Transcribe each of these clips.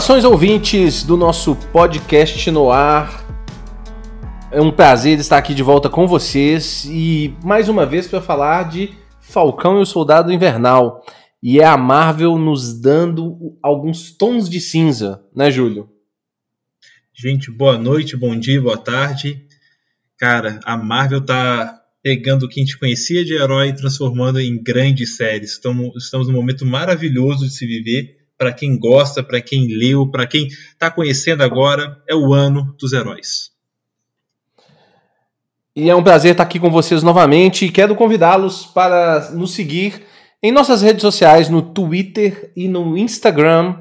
Saudações ouvintes do nosso podcast no ar. É um prazer estar aqui de volta com vocês e mais uma vez para falar de Falcão e o Soldado Invernal. E é a Marvel nos dando alguns tons de cinza, né, Júlio? Gente, boa noite, bom dia, boa tarde. Cara, a Marvel tá pegando o que a gente conhecia de herói e transformando em grandes séries. Estamos, estamos num momento maravilhoso de se viver para quem gosta, para quem leu, para quem está conhecendo agora, é o ano dos heróis. E é um prazer estar aqui com vocês novamente e quero convidá-los para nos seguir em nossas redes sociais, no Twitter e no Instagram.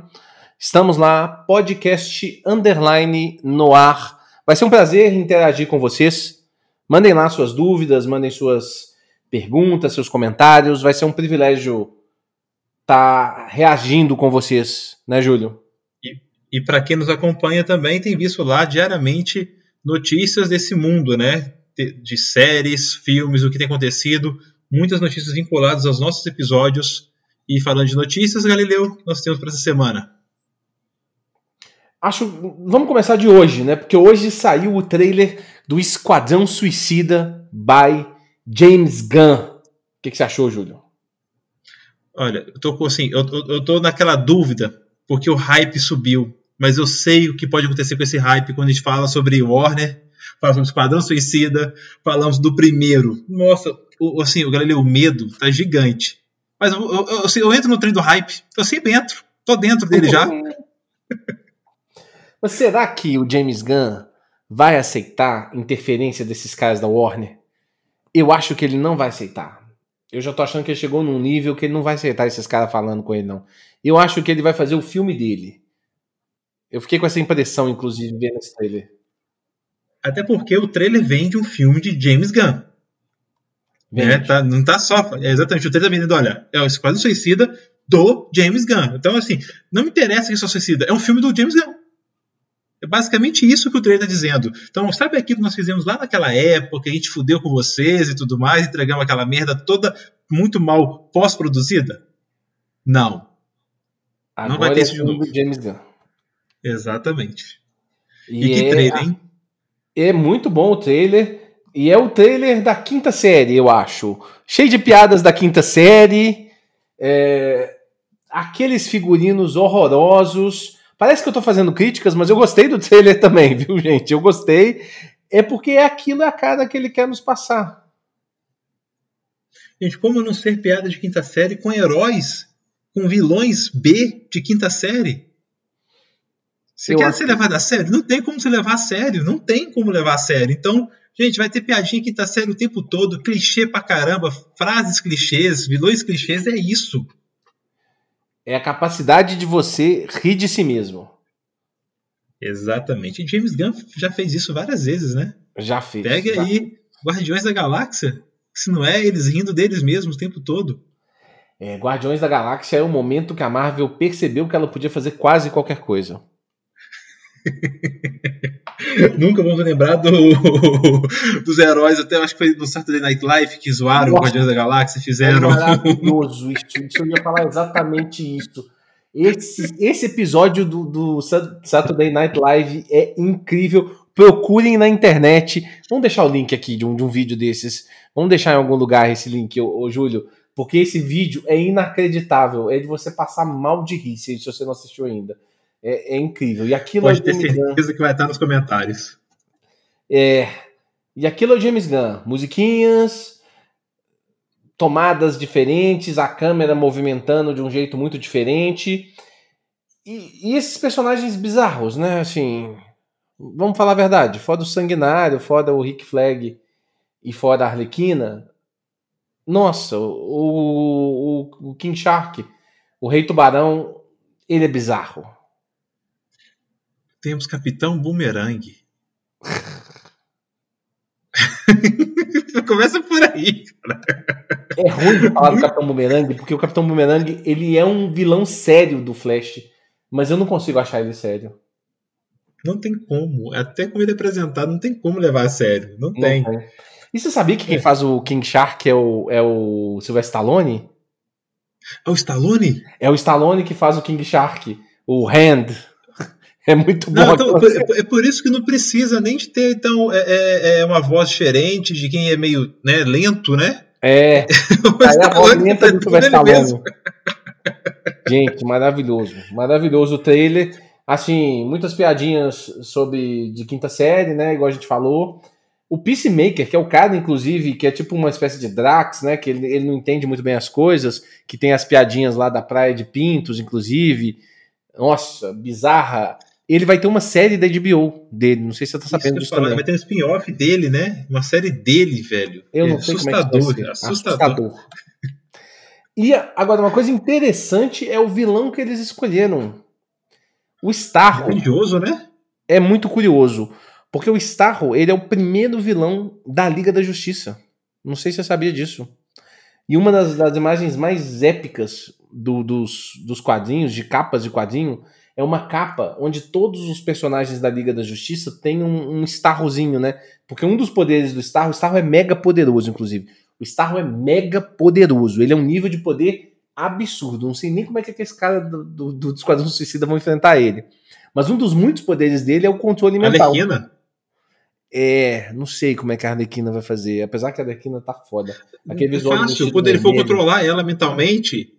Estamos lá, podcast underline no ar. Vai ser um prazer interagir com vocês. Mandem lá suas dúvidas, mandem suas perguntas, seus comentários. Vai ser um privilégio tá reagindo com vocês, né, Júlio? E, e para quem nos acompanha também, tem visto lá diariamente notícias desse mundo, né? De, de séries, filmes, o que tem acontecido, muitas notícias vinculadas aos nossos episódios. E falando de notícias, Galileu, nós temos para essa semana. Acho. Vamos começar de hoje, né? Porque hoje saiu o trailer do Esquadrão Suicida by James Gunn. O que, que você achou, Júlio? Olha, eu tô assim, eu, eu tô naquela dúvida, porque o hype subiu. Mas eu sei o que pode acontecer com esse hype quando a gente fala sobre Warner, fala sobre Esquadrão Suicida, falamos do primeiro. Nossa, o, assim, o Galileu, o medo tá gigante. Mas eu, eu, eu, assim, eu entro no trem do hype, eu sempre entro, tô dentro dele já. Mas será que o James Gunn vai aceitar interferência desses caras da Warner? Eu acho que ele não vai aceitar. Eu já tô achando que ele chegou num nível que ele não vai aceitar esses caras falando com ele, não. Eu acho que ele vai fazer o filme dele. Eu fiquei com essa impressão, inclusive, vendo esse trailer. Até porque o trailer vem de um filme de James Gunn. É, tá, não tá só. É exatamente, o trailer tá vendendo, olha, é o Esquadrão Suicida do James Gunn. Então, assim, não me interessa que é só suicida, é um filme do James Gunn. É basicamente isso que o trailer está dizendo. Então, sabe aquilo que nós fizemos lá naquela época, a gente fudeu com vocês e tudo mais, entregamos aquela merda toda muito mal pós-produzida? Não. Agora não vai ter é isso de novo. James Gunn. Exatamente. E, e que é, trailer, hein? É muito bom o trailer. E é o trailer da quinta série, eu acho. Cheio de piadas da quinta série. É... Aqueles figurinos horrorosos Parece que eu tô fazendo críticas, mas eu gostei do trailer também, viu, gente? Eu gostei. É porque é aquilo é a cara que ele quer nos passar. Gente, como não ser piada de quinta série com heróis, com vilões B de quinta série? Você eu quer ser levado a sério? Não tem como se levar a sério. Não tem como levar a sério. Então, gente, vai ter piadinha quinta série o tempo todo, clichê pra caramba, frases clichês, vilões clichês, é isso. É a capacidade de você rir de si mesmo. Exatamente. E James Gunn já fez isso várias vezes, né? Já fez. Pega já. aí Guardiões da Galáxia. Se não é, eles rindo deles mesmos o tempo todo. É, Guardiões da Galáxia é o momento que a Marvel percebeu que ela podia fazer quase qualquer coisa. Nunca vamos lembrar do, dos heróis, até acho que foi no Saturday Night Live que zoaram Nossa, o Guardiões da Galáxia, fizeram. É maravilhoso isso, isso, eu ia falar exatamente isso. Esse, esse episódio do, do Saturday Night Live é incrível. Procurem na internet. Vamos deixar o link aqui de um, de um vídeo desses. Vamos deixar em algum lugar esse link, ô, ô Júlio. Porque esse vídeo é inacreditável. É de você passar mal de rir se você não assistiu ainda. É, é incrível. E aquilo Pode é ter certeza Gunn. que vai estar nos comentários. É. E aquilo é o James Gunn. Musiquinhas, tomadas diferentes, a câmera movimentando de um jeito muito diferente. E, e esses personagens bizarros, né? Assim. Vamos falar a verdade. Foda o Sanguinário, foda o Rick Flag e foda a Arlequina. Nossa, o, o, o King Shark, o Rei Tubarão, ele é bizarro temos Capitão Boomerang. Começa por aí, cara. É ruim falar do Capitão Boomerang, porque o Capitão Boomerang ele é um vilão sério do Flash, mas eu não consigo achar ele sério. Não tem como. Até como ele é apresentado, não tem como levar a sério. Não, não tem. tem. E você sabia que quem é. faz o King Shark é o, é o Sylvester Stallone? É o Stallone? É o Stallone que faz o King Shark. O Hand. É muito bom. Não, então, é, é, por isso que não precisa nem de ter então, é, é, é uma voz diferente de quem é meio né, lento, né? É. Aí a voz lenta do Sylvester. Gente, maravilhoso. Maravilhoso o trailer. Assim, muitas piadinhas sobre de quinta série, né? Igual a gente falou. O Peacemaker, que é o cara, inclusive, que é tipo uma espécie de Drax, né? Que ele, ele não entende muito bem as coisas, que tem as piadinhas lá da Praia de Pintos, inclusive. Nossa, bizarra. Ele vai ter uma série da HBO dele, não sei se você tá sabendo disso também. Vai ter um spin-off dele, né? Uma série dele, velho. Eu não é sei assustador, como é que vai ser. Assustador. assustador. E agora, uma coisa interessante é o vilão que eles escolheram. O Starro. É curioso, né? É muito curioso. Porque o Starro, ele é o primeiro vilão da Liga da Justiça. Não sei se você sabia disso. E uma das, das imagens mais épicas do, dos, dos quadrinhos, de capas de quadrinho, é uma capa onde todos os personagens da Liga da Justiça têm um, um Starrozinho, né? Porque um dos poderes do Starro, o Starro é mega poderoso, inclusive. O Starro é mega poderoso. Ele é um nível de poder absurdo. Não sei nem como é que esse cara do, do, do Esquadrão Suicida vão enfrentar ele. Mas um dos muitos poderes dele é o controle mental. Arlequina? É, não sei como é que a Arlequina vai fazer. Apesar que a Arlequina tá foda. Aquele é fácil. Quando ele for controlar ela mentalmente,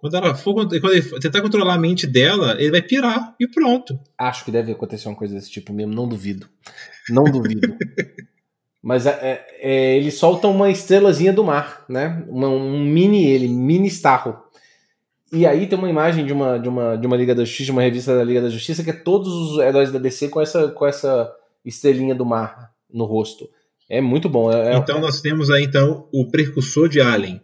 quando ela for quando ele tentar controlar a mente dela, ele vai pirar e pronto. Acho que deve acontecer uma coisa desse tipo mesmo, não duvido. Não duvido. Mas é, é, é, ele solta uma estrelazinha do mar, né? Uma, um mini ele, mini Starro. E aí tem uma imagem de uma, de uma, de uma Liga da Justiça, de uma revista da Liga da Justiça, que é todos os heróis da DC com essa, com essa estrelinha do mar no rosto. É muito bom. É, é então nós temos aí então o precursor de Alien.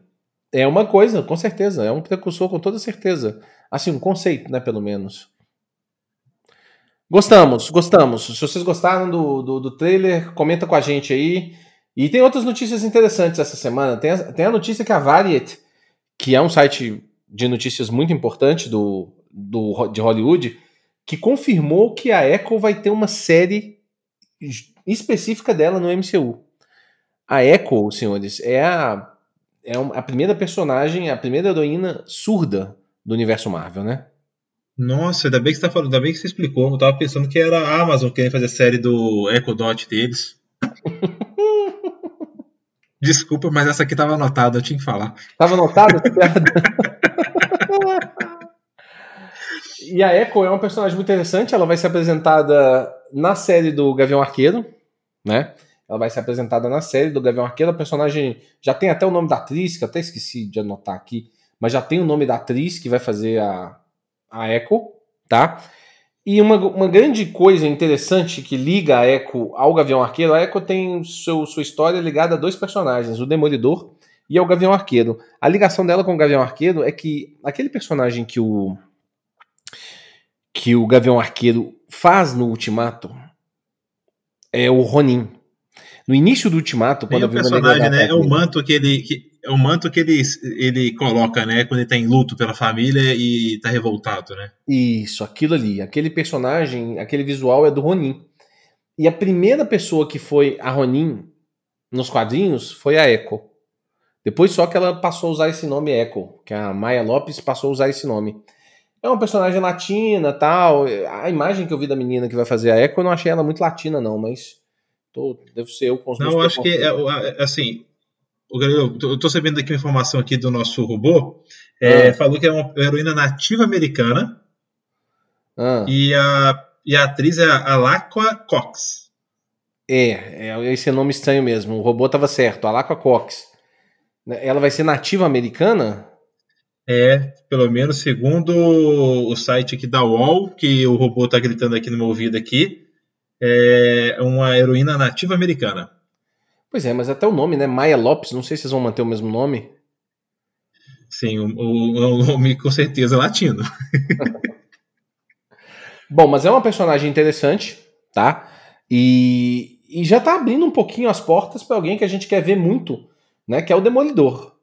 É uma coisa, com certeza. É um precursor com toda certeza. Assim, um conceito, né, pelo menos. Gostamos, gostamos. Se vocês gostaram do, do, do, trailer, comenta com a gente aí. E tem outras notícias interessantes essa semana. Tem a, tem a notícia que a Variety, que é um site de notícias muito importante do, do, de Hollywood, que confirmou que a Echo vai ter uma série específica dela no MCU. A Echo, senhores, é a, é a primeira personagem, a primeira heroína surda do universo Marvel, né? Nossa, ainda bem que você tá falando, ainda bem que você explicou. Eu tava pensando que era a Amazon querendo fazer a série do Echo Dot deles. Desculpa, mas essa aqui tava anotada, eu tinha que falar. Tava anotada? e a Echo é uma personagem muito interessante, ela vai ser apresentada na série do Gavião Arqueiro, né? Ela vai ser apresentada na série do Gavião Arqueiro. A personagem já tem até o nome da atriz, que eu até esqueci de anotar aqui, mas já tem o nome da atriz que vai fazer a, a Echo, tá? E uma, uma grande coisa interessante que liga a Echo ao Gavião Arqueiro, a Echo tem seu, sua história ligada a dois personagens, o Demolidor e ao Gavião Arqueiro. A ligação dela com o Gavião Arqueiro é que aquele personagem que o que o Gavião Arqueiro faz no Ultimato é o Ronin. No início do Ultimato, quando Tem o personagem, né? É o manto que ele, que, é o manto que ele, ele coloca, né? Quando ele tá em luto pela família e tá revoltado, né? Isso, aquilo ali. Aquele personagem, aquele visual é do Ronin. E a primeira pessoa que foi a Ronin nos quadrinhos foi a Echo. Depois só que ela passou a usar esse nome Echo, que a Maya Lopes passou a usar esse nome. É uma personagem latina tal. A imagem que eu vi da menina que vai fazer a Echo, eu não achei ela muito latina, não, mas. Tô, devo ser eu com os Não, eu acho que, é, é, assim, eu estou sabendo aqui uma informação aqui do nosso robô. É, ah. Falou que é uma heroína nativa americana. Ah. E, a, e a atriz é a Alacqua Cox. É, é esse é nome estranho mesmo. O robô estava certo, Alacqua Cox. Ela vai ser nativa americana? É, pelo menos segundo o site aqui da UOL, que o robô está gritando aqui no meu ouvido aqui, é uma heroína nativa americana. Pois é, mas até o nome, né? Maia Lopes, não sei se vocês vão manter o mesmo nome. Sim, o, o, o nome com certeza é latino. Bom, mas é uma personagem interessante, tá? E, e já tá abrindo um pouquinho as portas para alguém que a gente quer ver muito, né? Que é o Demolidor.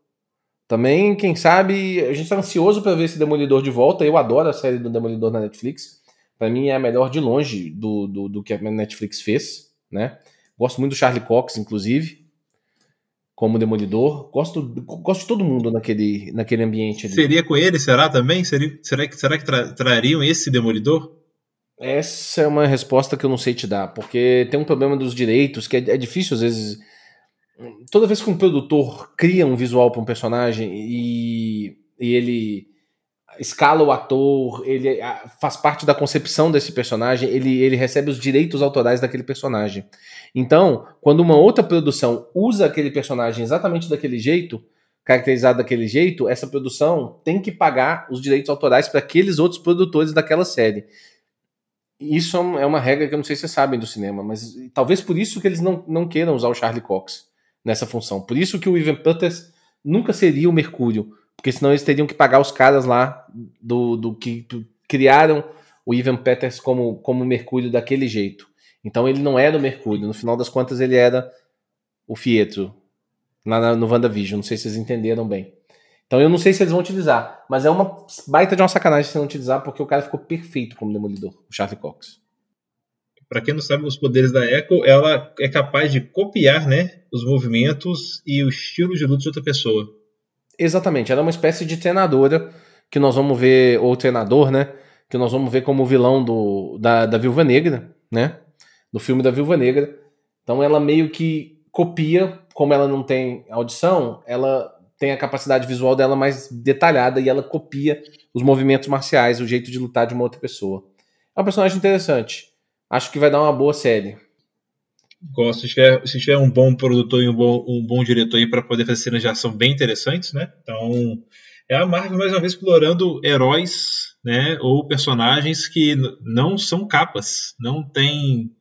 Também, quem sabe, a gente tá ansioso para ver esse Demolidor de volta. Eu adoro a série do Demolidor na Netflix. Para mim é a melhor de longe do, do, do que a Netflix fez, né? Gosto muito do Charlie Cox, inclusive. como Demolidor. Gosto, gosto de todo mundo naquele, naquele ambiente ali. Seria com ele, será também? Seria, será que, será que tra trariam esse Demolidor? Essa é uma resposta que eu não sei te dar, porque tem um problema dos direitos que é, é difícil às vezes. Toda vez que um produtor cria um visual para um personagem e, e ele escala o ator, ele faz parte da concepção desse personagem, ele, ele recebe os direitos autorais daquele personagem. Então, quando uma outra produção usa aquele personagem exatamente daquele jeito, caracterizado daquele jeito, essa produção tem que pagar os direitos autorais para aqueles outros produtores daquela série. Isso é uma regra que eu não sei se vocês sabem do cinema, mas talvez por isso que eles não, não queiram usar o Charlie Cox nessa função. Por isso que o Ivan Peters nunca seria o Mercúrio, porque senão eles teriam que pagar os caras lá do, do que criaram o Ivan Peters como, como Mercúrio daquele jeito. Então ele não era o Mercúrio, no final das contas ele era o Fietro, lá no WandaVision. Não sei se vocês entenderam bem. Então eu não sei se eles vão utilizar, mas é uma baita de uma sacanagem se não utilizar, porque o cara ficou perfeito como Demolidor, o Charlie Cox. Para quem não sabe os poderes da Echo, ela é capaz de copiar, né, os movimentos e o estilo de luta de outra pessoa. Exatamente, ela é uma espécie de treinadora que nós vamos ver, ou treinador, né, que nós vamos ver como vilão do, da, da Viúva Negra, né, no filme da Viúva Negra. Então ela meio que copia, como ela não tem audição, ela tem a capacidade visual dela mais detalhada e ela copia os movimentos marciais, o jeito de lutar de uma outra pessoa. É um personagem interessante. Acho que vai dar uma boa série. Gosto. Se tiver, se tiver um bom produtor e um bom, um bom diretor aí para poder fazer cenas de ação bem interessantes, né? Então, é a Marvel mais uma vez explorando heróis, né? Ou personagens que não são capas, não tem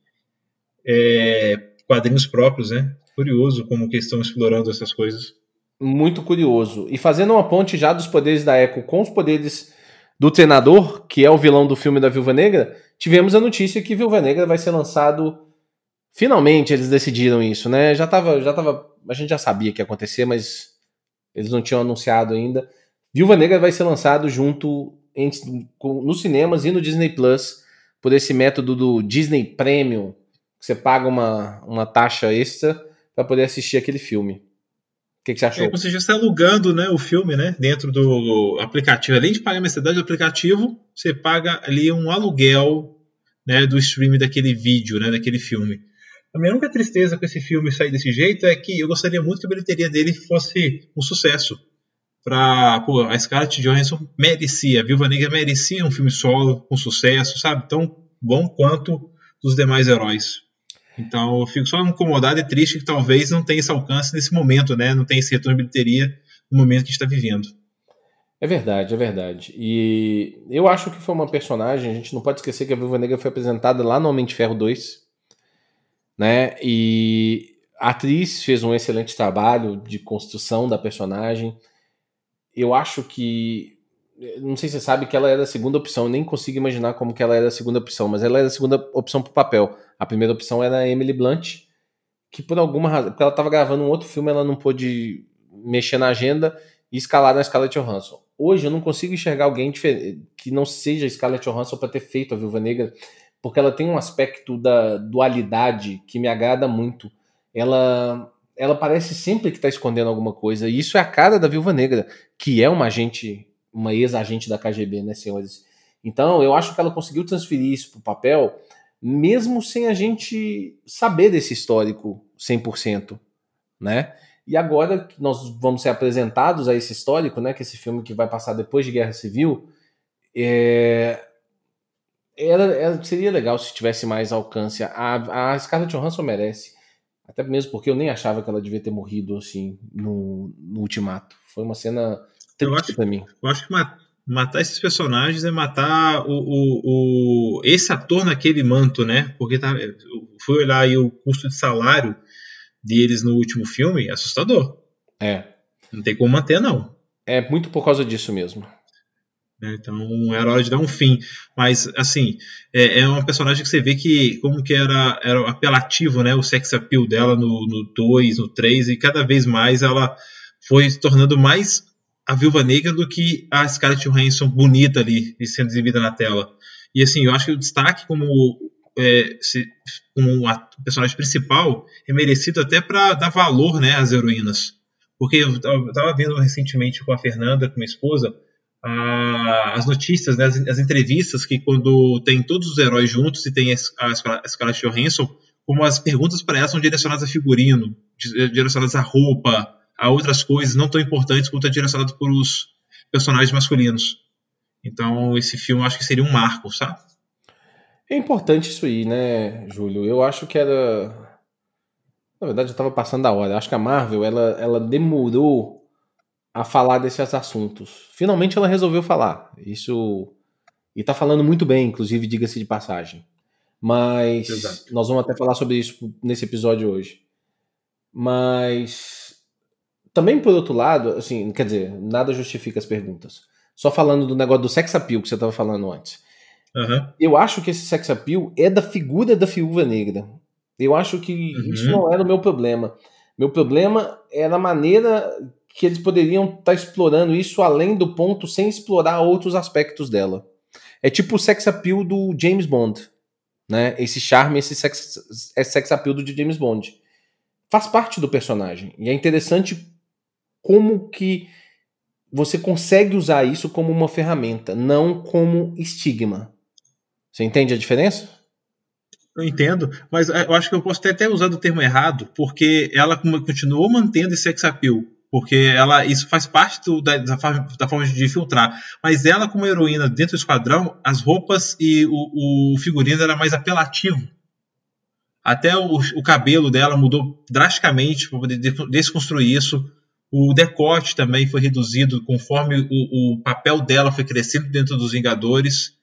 é, quadrinhos próprios, né? Curioso como que estão explorando essas coisas muito curioso. E fazendo uma ponte já dos poderes da Echo com os poderes do treinador, que é o vilão do filme da Viúva Negra, tivemos a notícia que Viúva Negra vai ser lançado. Finalmente eles decidiram isso, né? Já tava, já tava, a gente já sabia que ia acontecer, mas eles não tinham anunciado ainda. Viúva Negra vai ser lançado junto em, nos cinemas e no Disney Plus por esse método do Disney Premium, que você paga uma, uma taxa extra para poder assistir aquele filme. O que, que, você achou? É, você já está alugando né, o filme né, dentro do aplicativo. Além de pagar a mensalidade do aplicativo, você paga ali um aluguel né, do streaming daquele vídeo, né, daquele filme. A minha única tristeza com esse filme sair desse jeito é que eu gostaria muito que a bilheteria dele fosse um sucesso. Pra, pô, a Scarlett Johansson merecia, a Viúva Negra merecia um filme solo com sucesso, sabe? Tão bom quanto os demais heróis. Então eu fico só incomodado e triste que talvez não tenha esse alcance nesse momento, né? Não tenha esse retorno de bilheteria no momento que está vivendo. É verdade, é verdade. E eu acho que foi uma personagem, a gente não pode esquecer que a Viúva Negra foi apresentada lá no Homem de Ferro 2, né? E a atriz fez um excelente trabalho de construção da personagem. Eu acho que não sei se você sabe que ela era a segunda opção, nem consigo imaginar como que ela era a segunda opção, mas ela era a segunda opção para o papel. A primeira opção era a Emily Blunt, que por alguma razão, porque ela estava gravando um outro filme, ela não pôde mexer na agenda e escalar na Scarlett Johansson. Hoje eu não consigo enxergar alguém que não seja Scarlett Johansson para ter feito a Viúva Negra, porque ela tem um aspecto da dualidade que me agrada muito. Ela ela parece sempre que está escondendo alguma coisa, e isso é a cara da Viúva Negra, que é uma agente uma ex-agente da KGB, né, senhores? Então, eu acho que ela conseguiu transferir isso para o papel, mesmo sem a gente saber desse histórico 100%, né? E agora que nós vamos ser apresentados a esse histórico, né, que esse filme que vai passar depois de Guerra Civil, é... Era, era, seria legal se tivesse mais alcance. A, a Scarlett Johansson merece. Até mesmo porque eu nem achava que ela devia ter morrido assim no, no ultimato. Foi uma cena eu acho, mim. Eu acho que matar esses personagens é matar o, o, o, esse ator naquele manto, né? Porque tá, fui olhar aí o custo de salário deles no último filme, assustador. É. Não tem como manter, não. É muito por causa disso mesmo. É, então era hora de dar um fim. Mas, assim, é, é uma personagem que você vê que como que era, era apelativo, né? O sex appeal dela no 2, no 3, e cada vez mais ela foi se tornando mais a Viúva Negra do que a Scarlett Johansson bonita ali e sendo exibida na tela. E assim, eu acho que o destaque como é, se, um, o personagem principal é merecido até para dar valor né, às heroínas. Porque eu estava vendo recentemente com a Fernanda, com minha esposa, a, as notícias, né, as, as, entrevistas que quando tem todos os heróis juntos e tem a, a Scarlett Johansson, como as perguntas para ela são direcionadas a figurino, direcionadas a roupa, a outras coisas não tão importantes quanto é direcionado para os personagens masculinos. Então, esse filme acho que seria um marco, sabe? É importante isso aí, né, Júlio? Eu acho que era. Na verdade, eu estava passando da hora. Eu acho que a Marvel ela, ela demorou a falar desses assuntos. Finalmente ela resolveu falar. Isso. E tá falando muito bem, inclusive, diga-se de passagem. Mas Exato. nós vamos até falar sobre isso nesse episódio hoje. Mas também por outro lado, assim, quer dizer, nada justifica as perguntas. Só falando do negócio do sex appeal que você estava falando antes. Uhum. Eu acho que esse sex appeal é da figura da viúva negra. Eu acho que uhum. isso não era o meu problema. Meu problema era a maneira que eles poderiam estar tá explorando isso além do ponto sem explorar outros aspectos dela. É tipo o sex appeal do James Bond, né? Esse charme, esse sex, esse sex appeal do James Bond. Faz parte do personagem. E é interessante como que você consegue usar isso como uma ferramenta, não como estigma. Você entende a diferença? Eu entendo, mas é, eu acho que eu posso até usado o termo errado, porque ela continuou mantendo esse sex appeal, porque ela isso faz parte do, da, da, da, forma de filtrar. Mas ela, como heroína dentro do esquadrão, as roupas e o, o figurino era mais apelativo. Até o, o cabelo dela mudou drasticamente para poder desconstruir isso. O decote também foi reduzido conforme o, o papel dela foi crescendo dentro dos Vingadores.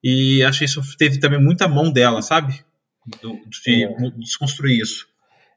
E acho que isso teve também muita mão dela, sabe? De é. desconstruir isso.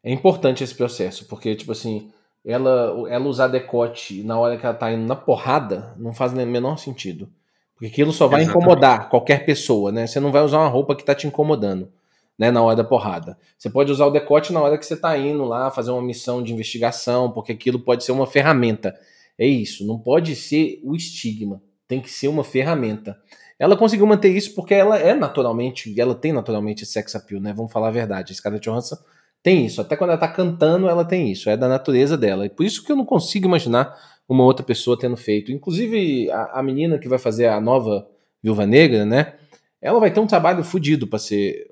É importante esse processo, porque, tipo assim, ela, ela usar decote na hora que ela tá indo na porrada não faz o menor sentido. Porque aquilo só vai Exatamente. incomodar qualquer pessoa, né? Você não vai usar uma roupa que tá te incomodando, né? Na hora da porrada. Você pode usar o decote na hora que você tá indo lá fazer uma missão de investigação, porque aquilo pode ser uma ferramenta. É isso, não pode ser o estigma, tem que ser uma ferramenta. Ela conseguiu manter isso porque ela é naturalmente, ela tem naturalmente sex appeal, né? Vamos falar a verdade. A Scarlett Johansson tem isso. Até quando ela tá cantando, ela tem isso. É da natureza dela. E por isso que eu não consigo imaginar uma outra pessoa tendo feito. Inclusive, a, a menina que vai fazer a nova Viúva Negra, né? Ela vai ter um trabalho fodido para ser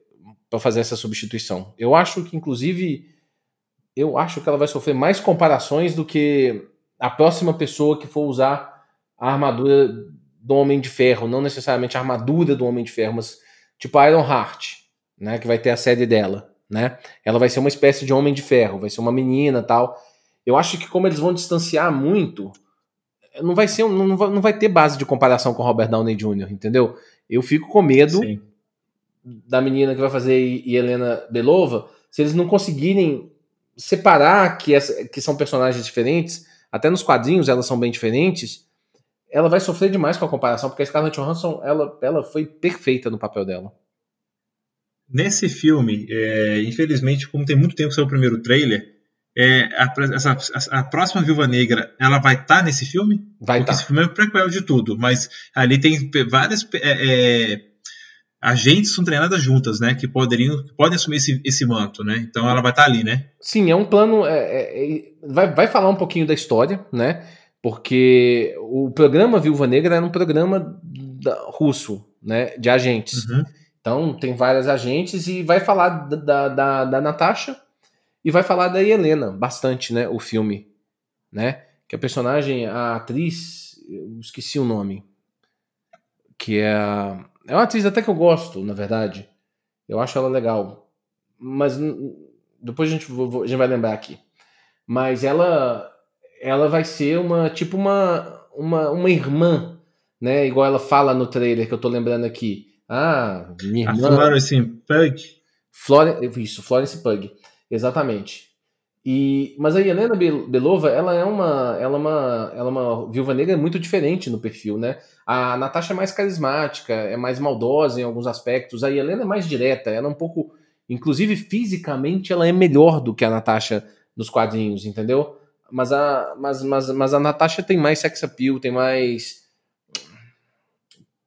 para fazer essa substituição. Eu acho que, inclusive, eu acho que ela vai sofrer mais comparações do que a próxima pessoa que for usar a armadura do Homem de Ferro, não necessariamente a armadura do Homem de Ferro, mas tipo Iron Heart, né, que vai ter a série dela, né? Ela vai ser uma espécie de Homem de Ferro, vai ser uma menina, tal. Eu acho que como eles vão distanciar muito, não vai ser não vai, não vai ter base de comparação com Robert Downey Jr., entendeu? Eu fico com medo Sim. da menina que vai fazer e Helena Belova, se eles não conseguirem separar que, essa, que são personagens diferentes, até nos quadrinhos elas são bem diferentes, ela vai sofrer demais com a comparação, porque a Scarlett Johansson, ela, ela foi perfeita no papel dela. Nesse filme, é, infelizmente, como tem muito tempo que saiu o primeiro trailer, é, a, essa, a, a, próxima Viúva Negra, ela vai estar tá nesse filme? Vai estar. Tá. Esse filme é o prequel de tudo, mas ali tem várias é, é, agentes são treinadas juntas, né? Que poderiam, que podem assumir esse, esse manto, né? Então ela vai estar tá ali, né? Sim, é um plano. É, é, vai, vai falar um pouquinho da história, né? porque o programa Viúva Negra era um programa da, russo, né, de agentes. Uhum. Então tem várias agentes e vai falar da, da, da Natasha e vai falar da Helena bastante, né, o filme, né, que a personagem, a atriz, eu esqueci o nome, que é é uma atriz até que eu gosto, na verdade. Eu acho ela legal, mas depois a gente, a gente vai lembrar aqui. Mas ela ela vai ser uma tipo uma, uma, uma irmã, né? Igual ela fala no trailer que eu tô lembrando aqui. Ah, minha irmã. A Florence Pug. Florence, isso, Florence Pug, exatamente. E, mas a Helena Belova, ela é uma, ela é uma, ela é uma viúva negra muito diferente no perfil, né? A Natasha é mais carismática, é mais maldosa em alguns aspectos. A Helena é mais direta, ela é um pouco, inclusive fisicamente, ela é melhor do que a Natasha nos quadrinhos, entendeu? Mas a, mas, mas, mas a Natasha tem mais sex appeal, tem mais.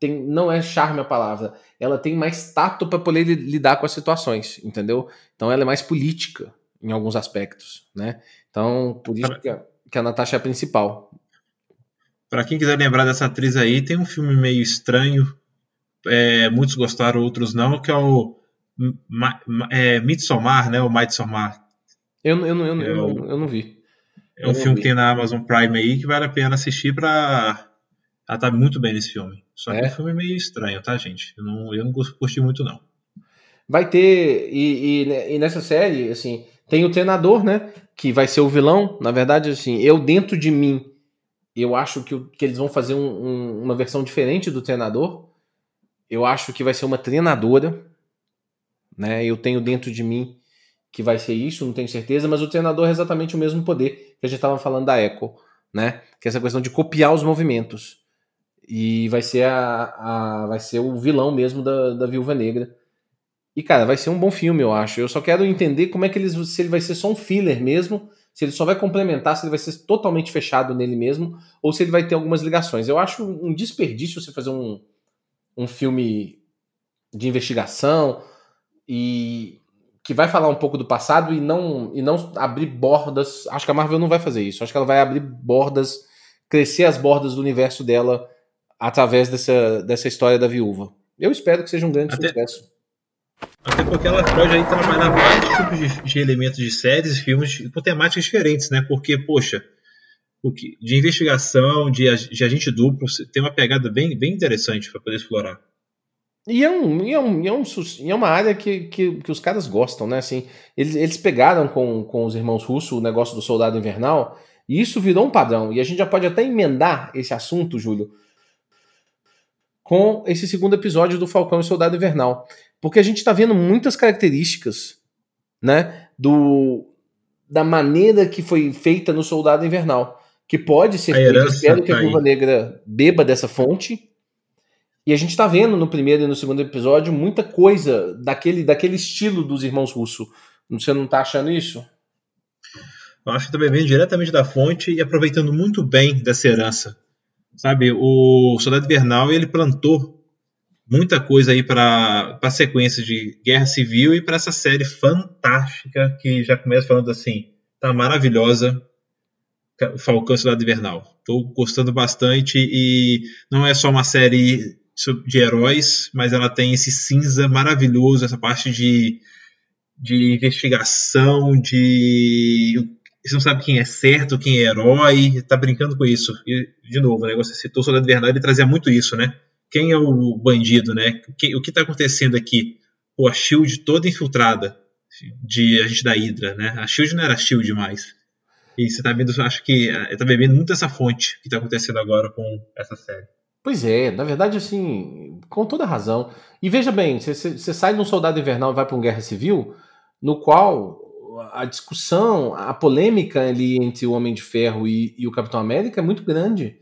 Tem, não é charme a palavra. ela tem mais tato para poder lidar com as situações, entendeu? Então ela é mais política em alguns aspectos, né? Então, por isso que a, que a Natasha é a principal. Para quem quiser lembrar dessa atriz aí, tem um filme meio estranho, é, muitos gostaram, outros não, que é o Ma, Ma, é, Midsommar, né? O Midsommar. Eu, eu, eu, eu, eu, eu não vi. É um filme vi. que tem na Amazon Prime aí que vale a pena assistir pra. Ela tá muito bem nesse filme. Só que é um filme meio estranho, tá, gente? Eu não, eu não curti muito, não. Vai ter. E, e, e, nessa série, assim, tem o treinador, né? Que vai ser o vilão. Na verdade, assim, eu dentro de mim, eu acho que, que eles vão fazer um, um, uma versão diferente do treinador. Eu acho que vai ser uma treinadora. Né? Eu tenho dentro de mim que vai ser isso, não tenho certeza, mas o treinador é exatamente o mesmo poder que a gente estava falando da Echo, né? Que é essa questão de copiar os movimentos. E vai ser a, a vai ser o vilão mesmo da, da Viúva Negra. E cara, vai ser um bom filme, eu acho. Eu só quero entender como é que eles se ele vai ser só um filler mesmo, se ele só vai complementar, se ele vai ser totalmente fechado nele mesmo, ou se ele vai ter algumas ligações. Eu acho um desperdício você fazer um, um filme de investigação e que vai falar um pouco do passado e não, e não abrir bordas. Acho que a Marvel não vai fazer isso. Acho que ela vai abrir bordas, crescer as bordas do universo dela através dessa, dessa história da viúva. Eu espero que seja um grande até, sucesso. Até porque ela pode aí trabalhar vários tipos de, de elementos de séries e filmes com temáticas diferentes, né? Porque, poxa, de investigação, de, de agente duplo, tem uma pegada bem, bem interessante para poder explorar. E é, um, e, é um, e, é um, e é uma área que, que, que, os caras gostam, né? Assim, eles, eles pegaram com, com os irmãos russos o negócio do soldado invernal e isso virou um padrão. E a gente já pode até emendar esse assunto, Júlio, com esse segundo episódio do Falcão e Soldado Invernal. Porque a gente está vendo muitas características né, do, da maneira que foi feita no Soldado Invernal. Que pode ser espero que a Viúva Negra beba dessa fonte, e a gente tá vendo no primeiro e no segundo episódio muita coisa daquele, daquele estilo dos irmãos Russo. Você não tá achando isso? Eu acho que tá bebendo diretamente da fonte e aproveitando muito bem dessa herança. Sabe, o Soldado Invernal ele plantou muita coisa aí para a sequência de Guerra Civil e para essa série fantástica que já começa falando assim, tá maravilhosa, Falcão Soldado Invernal. Tô gostando bastante e não é só uma série de heróis, mas ela tem esse cinza maravilhoso, essa parte de, de investigação, de. Você não sabe quem é certo, quem é herói, tá brincando com isso. E, de novo, né, você citou o Soldado Verdade, ele trazia muito isso, né? Quem é o bandido, né? o que tá acontecendo aqui? Pô, a Shield toda infiltrada de agente da Hydra, né? A Shield não era Shield mais. E você tá vendo, acho que tá bebendo muito essa fonte que tá acontecendo agora com essa série. Pois é, na verdade, assim, com toda razão. E veja bem, você, você sai de um soldado invernal e vai para uma guerra civil, no qual a discussão, a polêmica ali entre o Homem de Ferro e, e o Capitão América é muito grande.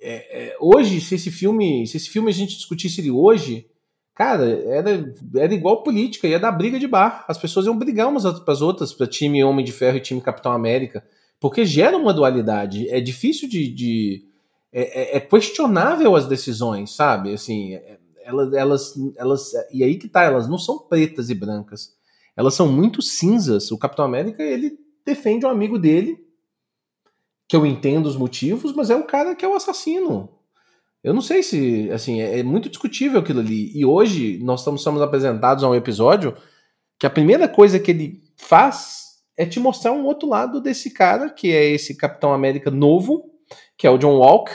É, é, hoje, se esse filme, se esse filme a gente discutisse ele hoje, cara, era, era igual política, ia dar briga de bar. As pessoas iam brigar umas para as outras, para time Homem de Ferro e time Capitão América, porque gera uma dualidade. É difícil de, de é, é, é, questionável as decisões, sabe? Assim, é, elas, elas, elas, e aí que tá, elas não são pretas e brancas. Elas são muito cinzas. O Capitão América, ele defende um amigo dele, que eu entendo os motivos, mas é o cara que é o assassino. Eu não sei se, assim, é, é muito discutível aquilo ali. E hoje nós estamos, somos apresentados a um episódio que a primeira coisa que ele faz é te mostrar um outro lado desse cara, que é esse Capitão América novo, que é o John Walk,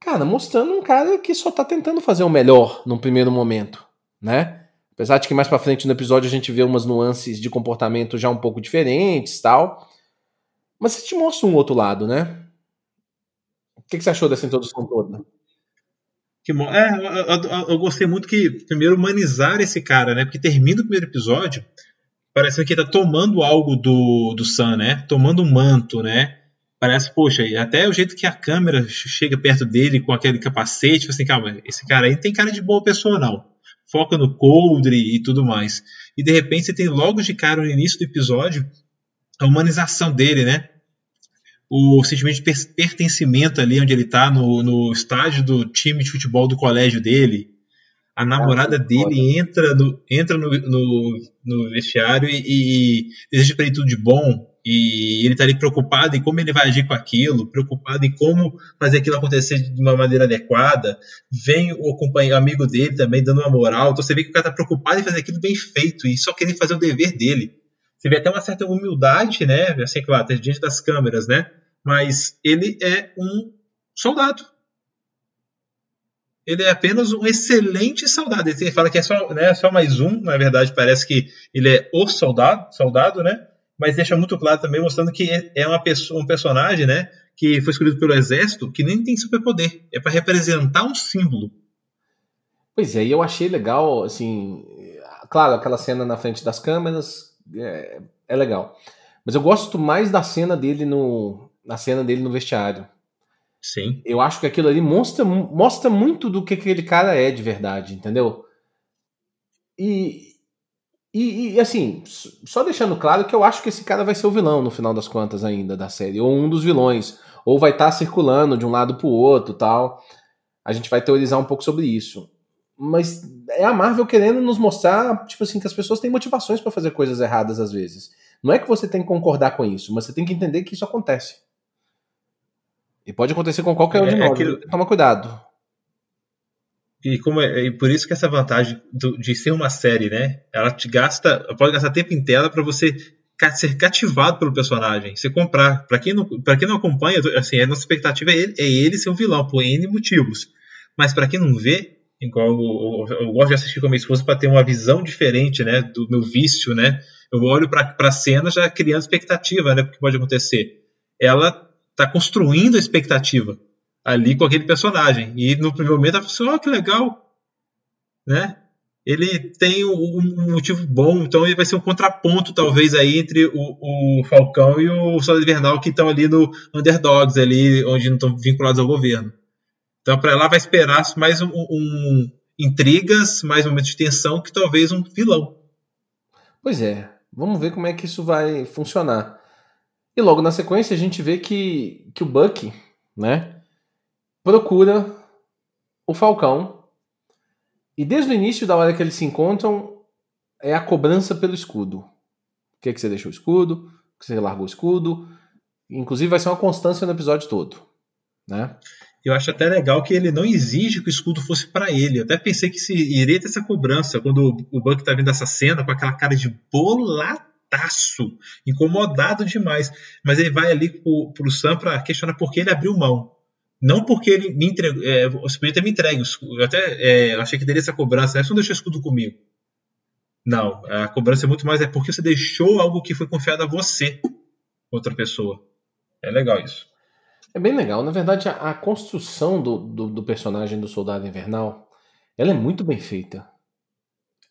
cara, mostrando um cara que só tá tentando fazer o melhor num primeiro momento, né? Apesar de que mais para frente no episódio a gente vê umas nuances de comportamento já um pouco diferentes, tal. Mas você te mostra um outro lado, né? O que, que você achou dessa introdução toda? Que, é, eu, eu, eu, gostei muito que, primeiro, humanizar esse cara, né? Porque termina o primeiro episódio, parece que ele tá tomando algo do, do Sam, né? Tomando um manto, né? parece, poxa, até o jeito que a câmera chega perto dele com aquele capacete, tipo assim, calma, esse cara aí tem cara de boa pessoa, não. Foca no coldre e tudo mais. E de repente você tem logo de cara no início do episódio a humanização dele, né? O sentimento de pertencimento ali onde ele tá, no, no estádio do time de futebol do colégio dele. A namorada dele entra no, entra no, no, no vestiário e, e deseja para ele tudo de bom. E ele tá ali preocupado em como ele vai agir com aquilo, preocupado em como fazer aquilo acontecer de uma maneira adequada. Vem o companheiro, amigo dele também dando uma moral. Então você vê que o cara tá preocupado em fazer aquilo bem feito e só querer fazer o dever dele. Você vê até uma certa humildade, né? Assim, claro, diante das câmeras, né? Mas ele é um soldado ele é apenas um excelente soldado. Ele fala que é só, né, só mais um, na verdade, parece que ele é o soldado, soldado, né? Mas deixa muito claro também, mostrando que é, é uma pessoa, um personagem, né? Que foi escolhido pelo exército, que nem tem superpoder. É para representar um símbolo. Pois é, e eu achei legal, assim. Claro, aquela cena na frente das câmeras é, é legal. Mas eu gosto mais da cena dele no. Na cena dele no vestiário Sim. Eu acho que aquilo ali mostra, mostra muito do que aquele cara é de verdade, entendeu? E, e, e, assim, só deixando claro que eu acho que esse cara vai ser o vilão no final das contas ainda da série, ou um dos vilões, ou vai estar tá circulando de um lado pro outro tal. A gente vai teorizar um pouco sobre isso. Mas é a Marvel querendo nos mostrar, tipo assim, que as pessoas têm motivações para fazer coisas erradas às vezes. Não é que você tem que concordar com isso, mas você tem que entender que isso acontece. E pode acontecer com qualquer um de é, nós. Aquilo... Toma cuidado. E, como é, e por isso que essa vantagem do, de ser uma série, né? Ela te gasta, pode gastar tempo em tela para você ser cativado pelo personagem, você comprar. Para quem não, para quem não acompanha, assim, a nossa expectativa é ele, é ele ser um vilão por N motivos. Mas para quem não vê, igual eu, eu, eu, gosto de assistir com a minha esposa para ter uma visão diferente, né, do meu vício, né? Eu olho para a cena já criando expectativa, né, porque pode acontecer. Ela tá construindo a expectativa ali com aquele personagem. E no primeiro momento ela fala assim, oh, que legal, né? Ele tem um, motivo bom, então ele vai ser um contraponto, talvez, aí entre o, o Falcão e o Soldado Invernal, que estão ali no Underdogs, ali, onde não estão vinculados ao governo. Então, para lá vai esperar mais um, um, intrigas, mais momentos de tensão, que talvez um vilão. Pois é, vamos ver como é que isso vai funcionar. E logo na sequência a gente vê que, que o Buck, né, procura o Falcão. E desde o início, da hora que eles se encontram, é a cobrança pelo escudo. Por que, que você deixou o escudo? Por que você largou o escudo? Inclusive vai ser uma constância no episódio todo, né? Eu acho até legal que ele não exige que o escudo fosse para ele. Eu até pensei que se iria ter essa cobrança quando o Buck tá vendo essa cena com aquela cara de bolado putaço, incomodado demais. Mas ele vai ali pro, pro Sam para questionar por que ele abriu mão. Não porque ele me entregou. É, você podia ter me entregue. Eu até é, achei que teria essa cobrança. Né? Você não deixou escudo comigo. Não, a cobrança é muito mais é porque você deixou algo que foi confiado a você, outra pessoa. É legal isso. É bem legal. Na verdade, a, a construção do, do, do, personagem do Soldado Invernal, ela é muito bem feita.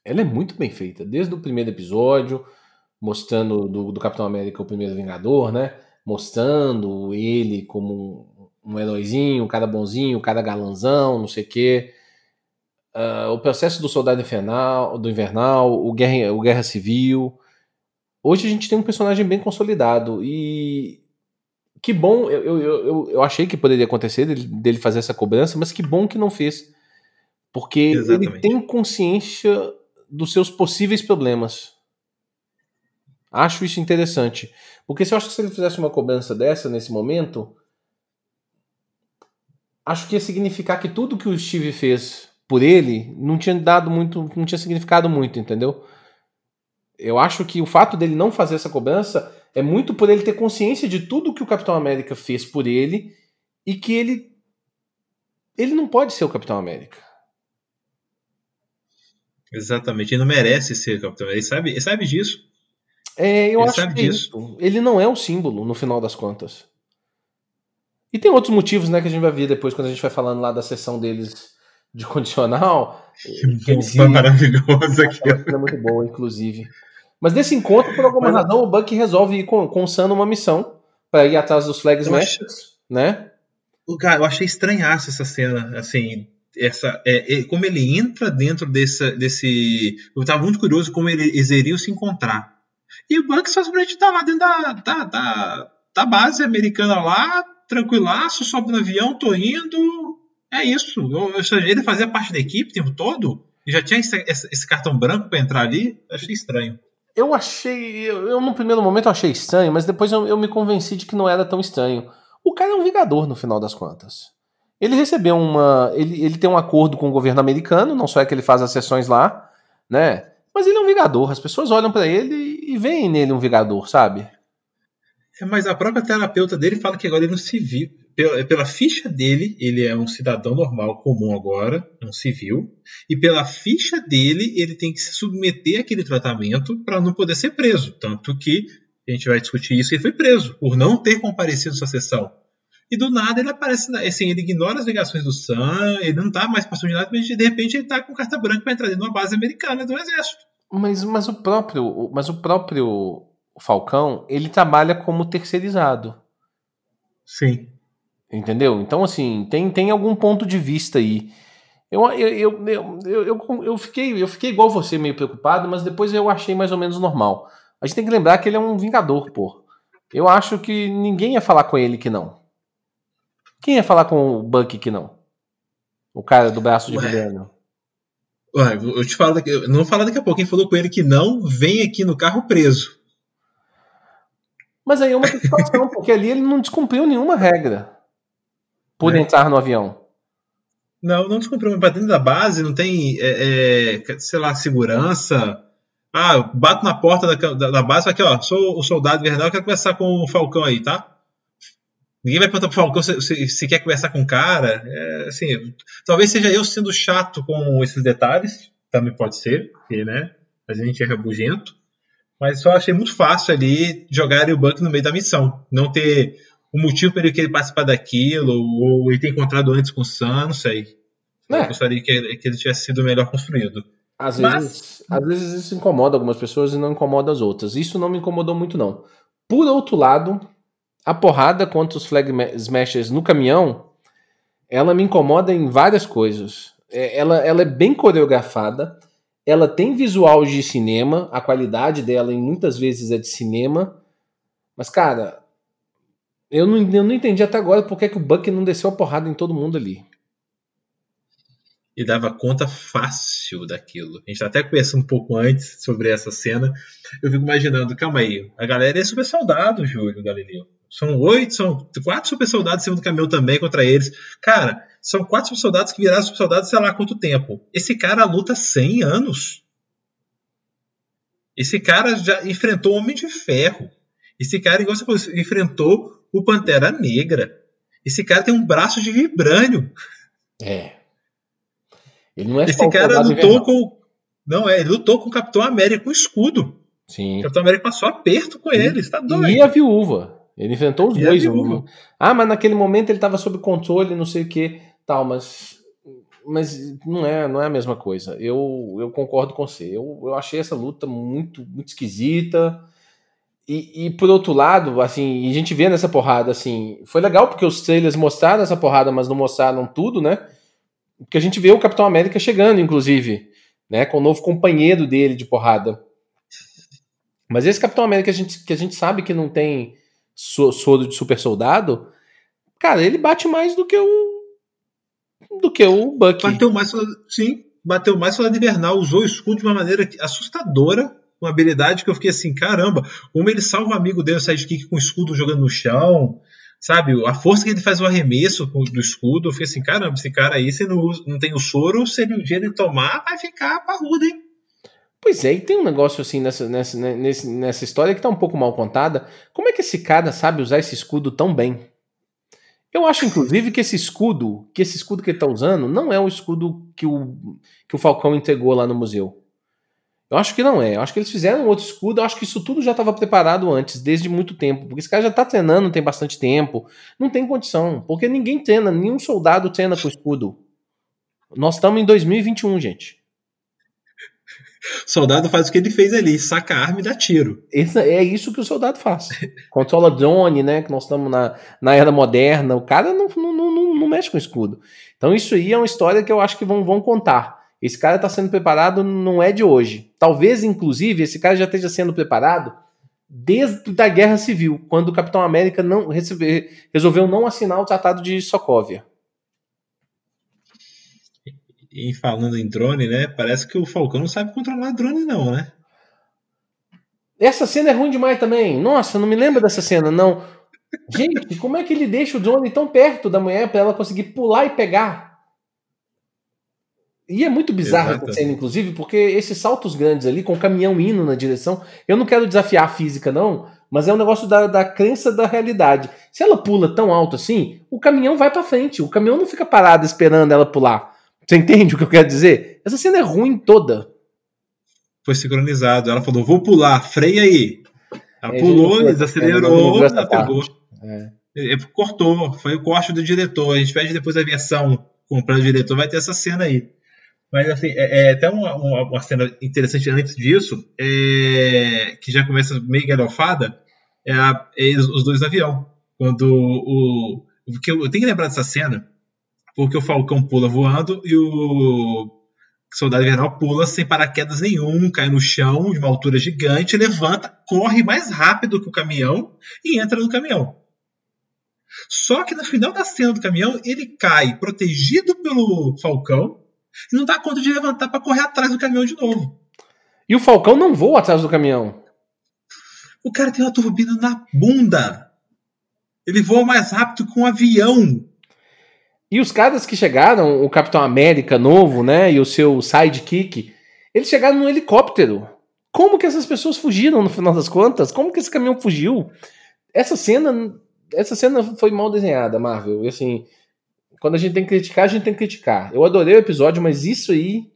Ela é muito bem feita. Desde o primeiro episódio, mostrando do, do, Capitão América o primeiro Vingador, né? Mostrando ele como um, heróizinho, um cara bonzinho, cara galanzão, não sei o quê. Uh, o processo do Soldado Infernal, do Invernal, o Guerra, o Guerra Civil. Hoje a gente tem um personagem bem consolidado e que bom, eu, eu, eu, eu achei que poderia acontecer dele, dele, fazer essa cobrança, mas que bom que não fez. Porque Exatamente. ele tem consciência dos seus possíveis problemas. Acho isso interessante. Porque se eu acho que se ele fizesse uma cobrança dessa nesse momento, acho que ia significar que tudo que o Steve fez por ele não tinha dado muito, não tinha significado muito, entendeu? Eu acho que o fato dele não fazer essa cobrança é muito por ele ter consciência de tudo que o Capitão América fez por ele e que ele ele não pode ser o Capitão América. Exatamente, ele não merece ser Capitão América. Ele sabe, ele sabe disso. É, eu ele acho que é isso. Ele não é um símbolo, no final das contas. E tem outros motivos, né, que a gente vai ver depois quando a gente vai falando lá da sessão deles de condicional. Que bomba maravilhosa aqui. É muito boa, inclusive. Mas nesse encontro, por alguma Mas... razão, o Buck resolve ir com, com o Sam numa missão para ir atrás dos Flag Smashers, né? Cara, eu achei estranhaço essa cena, assim, essa, é, é, como ele entra dentro desse, desse. Eu estava muito curioso como eles iriam se encontrar. E o Bucks simplesmente tá lá dentro da, da, da, da base americana lá, tranquilaço, sobe no avião, tô indo. É isso. Ele fazia parte da equipe o tempo todo. Já tinha esse, esse cartão branco para entrar ali? Achei estranho. Eu achei. Eu, eu, no primeiro momento eu achei estranho, mas depois eu, eu me convenci de que não era tão estranho. O cara é um vingador no final das contas. Ele recebeu uma. Ele, ele tem um acordo com o governo americano, não só é que ele faz as sessões lá, né? Mas ele é um vingador. As pessoas olham para ele e veem nele um vingador, sabe? É, mas a própria terapeuta dele fala que agora ele não se viu. Pela, pela, ficha dele, ele é um cidadão normal, comum agora, um civil. E pela ficha dele, ele tem que se submeter àquele tratamento para não poder ser preso. Tanto que a gente vai discutir isso, ele foi preso por não ter comparecido à sua sessão. E do nada ele aparece, assim, ele ignora as ligações do Sam, ele não tá mais passando de nada, mas de repente ele tá com carta branca para entrar numa base americana do exército. Mas, mas o próprio, mas o próprio Falcão, ele trabalha como terceirizado. Sim. Entendeu? Então, assim, tem, tem algum ponto de vista aí. Eu, eu, eu, eu, eu, fiquei, eu fiquei igual você, meio preocupado, mas depois eu achei mais ou menos normal. A gente tem que lembrar que ele é um vingador, pô. Eu acho que ninguém ia falar com ele que não. Quem ia falar com o Buck que não? O cara do braço de governo. Ué, eu te falo daqui, não vou falar daqui a pouco. Quem falou com ele que não, vem aqui no carro preso. Mas aí é uma situação, porque ali ele não descumpriu nenhuma regra por é. entrar no avião. Não, não descumpriu. Mas dentro da base não tem, é, é, sei lá, segurança. Ah, bato na porta da, da, da base aqui, ó, sou o soldado invernal, quero conversar com o Falcão aí, tá? Ninguém vai perguntar pro Falcão se, se, se, quer conversar com o cara. É, assim, talvez seja eu sendo chato com esses detalhes, também pode ser, porque, né? A gente é rabugento. Mas só achei muito fácil ali jogar o Buck no meio da missão. Não ter o motivo para ele querer participar daquilo, ou ele ter encontrado antes com o Sam, não sei. É. Eu gostaria que ele, que ele tivesse sido melhor construído. Às, Mas... vezes, às vezes isso incomoda algumas pessoas e não incomoda as outras. Isso não me incomodou muito, não. Por outro lado, a porrada contra os Flag Smashers no caminhão, ela me incomoda em várias coisas. É, ela, ela é bem coreografada, ela tem visual de cinema, a qualidade dela em muitas vezes é de cinema, mas cara, eu não, eu não entendi até agora por que, que o Buck não desceu a porrada em todo mundo ali e dava conta fácil daquilo. A gente tá até conversando um pouco antes sobre essa cena. Eu fico imaginando, calma aí, a galera é super soldado, Júlio Galileu. São oito, são quatro super soldados em cima do caminhão também contra eles. Cara, são quatro super soldados que viraram super soldados sei lá quanto tempo. Esse cara luta 100 anos. Esse cara já enfrentou o Homem de Ferro. Esse cara, igual você falou, enfrentou o Pantera Negra. Esse cara tem um braço de vibrânio. É. Ele não é Esse cara lutou com. Não, é, ele lutou com o Capitão América com escudo. Sim. O Capitão América passou aperto com ele, está doido. E a viúva. Ele enfrentou os e dois. Ah, mas naquele momento ele estava sob controle, não sei o que, tal, mas mas não é, não é a mesma coisa. Eu, eu concordo com você. Eu, eu achei essa luta muito, muito esquisita. E, e por outro lado, assim, a gente vê nessa porrada, assim, foi legal porque os trailers mostraram essa porrada, mas não mostraram tudo, né? Porque a gente vê o Capitão América chegando, inclusive, né? Com o novo companheiro dele de porrada. Mas esse Capitão América a gente, que a gente sabe que não tem soro de super soldado, cara, ele bate mais do que o. do que o Bucky. Bateu mais, sim, bateu mais soldado invernal, usou o escudo de uma maneira assustadora, uma habilidade que eu fiquei assim, caramba, como ele salva o amigo dele, o sidekick com o escudo jogando no chão sabe, a força que ele faz o arremesso do escudo, eu fiquei assim, caramba, esse cara aí, se não, não tem o soro, se ele, um dia ele tomar, vai ficar parrudo, hein? Pois é, e tem um negócio assim nessa, nessa, né, nessa, nessa história que tá um pouco mal contada. Como é que esse cara sabe usar esse escudo tão bem? Eu acho, inclusive, que esse escudo, que esse escudo que ele tá usando, não é o escudo que o, que o Falcão entregou lá no museu. Eu acho que não é. Eu acho que eles fizeram outro escudo. Eu acho que isso tudo já estava preparado antes, desde muito tempo. Porque esse cara já está treinando tem bastante tempo. Não tem condição. Porque ninguém treina, nenhum soldado treina com escudo. Nós estamos em 2021, gente. Soldado faz o que ele fez ali, saca a arma e dá tiro. Esse, é isso que o soldado faz. Controla drone, né? Que nós estamos na, na era moderna. O cara não, não, não, não mexe com escudo. Então isso aí é uma história que eu acho que vão, vão contar. Esse cara está sendo preparado não é de hoje. Talvez, inclusive, esse cara já esteja sendo preparado desde a Guerra Civil, quando o Capitão América não recebe, resolveu não assinar o Tratado de Sokovia. E falando em drone, né? Parece que o Falcão não sabe controlar drone, não, né? Essa cena é ruim demais também. Nossa, não me lembro dessa cena, não. Gente, como é que ele deixa o drone tão perto da mulher para ela conseguir pular e pegar? E é muito bizarro essa cena, inclusive, porque esses saltos grandes ali, com o caminhão indo na direção, eu não quero desafiar a física, não, mas é um negócio da, da crença da realidade. Se ela pula tão alto assim, o caminhão vai para frente, o caminhão não fica parado esperando ela pular. Você entende o que eu quero dizer? Essa cena é ruim toda. Foi sincronizado. Ela falou: vou pular, freia aí. Ela é, pulou, desacelerou, pegou. É. é. Cortou, foi o corte do diretor. A gente pede depois a versão com o diretor, vai ter essa cena aí. Mas assim, é, é até uma, uma, uma, cena interessante antes disso, é, que já começa meio galhofada, é, a, é os dois no avião. Quando o. Porque eu, eu tenho que lembrar dessa cena, porque o Falcão pula voando e o Soldado Invernal pula sem paraquedas nenhum, cai no chão de uma altura gigante, levanta, corre mais rápido que o caminhão e entra no caminhão. Só que no final da cena do caminhão, ele cai protegido pelo Falcão e não dá conta de levantar para correr atrás do caminhão de novo. E o Falcão não voa atrás do caminhão. O cara tem uma turbina na bunda. Ele voa mais rápido que um avião. E os caras que chegaram, o Capitão América novo, né, e o seu sidekick, eles chegaram no helicóptero. Como que essas pessoas fugiram no final das contas? Como que esse caminhão fugiu? Essa cena, essa cena foi mal desenhada, Marvel. E assim, quando a gente tem que criticar, a gente tem que criticar. Eu adorei o episódio, mas isso aí,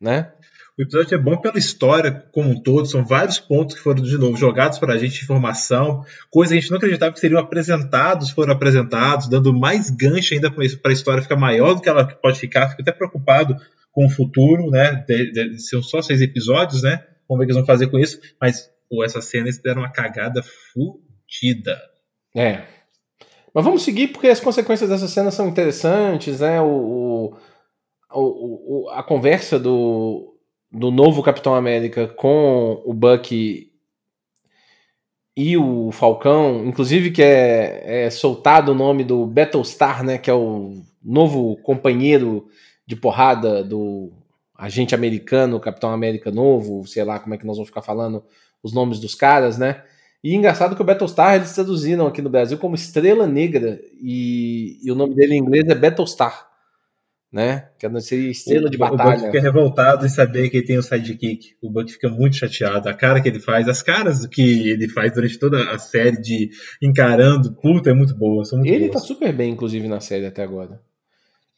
né? O episódio é bom pela história como um todo, são vários pontos que foram, de novo, jogados para a gente informação, coisas que a gente não acreditava que seriam apresentados, foram apresentados, dando mais gancho ainda para a história ficar maior do que ela pode ficar. Fico até preocupado com o futuro, né? De, de, são só seis episódios, né? Vamos ver o que eles vão fazer com isso, mas pô, essa cena eles deram uma cagada fudida. É, mas vamos seguir porque as consequências dessa cena são interessantes, né? O, o, o, a conversa do, do novo Capitão América com o Bucky e o Falcão, inclusive que é, é soltado o nome do Battlestar, né? Que é o novo companheiro de porrada do agente americano, Capitão América novo, sei lá como é que nós vamos ficar falando os nomes dos caras, né? E engraçado que o Battlestar eles traduziram aqui no Brasil como Estrela Negra e, e o nome dele em inglês é Battlestar, né? Que seria Estrela o, de Batalha. O Buck fica revoltado em saber que ele tem o sidekick. O Buck fica muito chateado. A cara que ele faz, as caras que ele faz durante toda a série de encarando, puta, é muito boa. Muito ele boas. tá super bem, inclusive, na série até agora.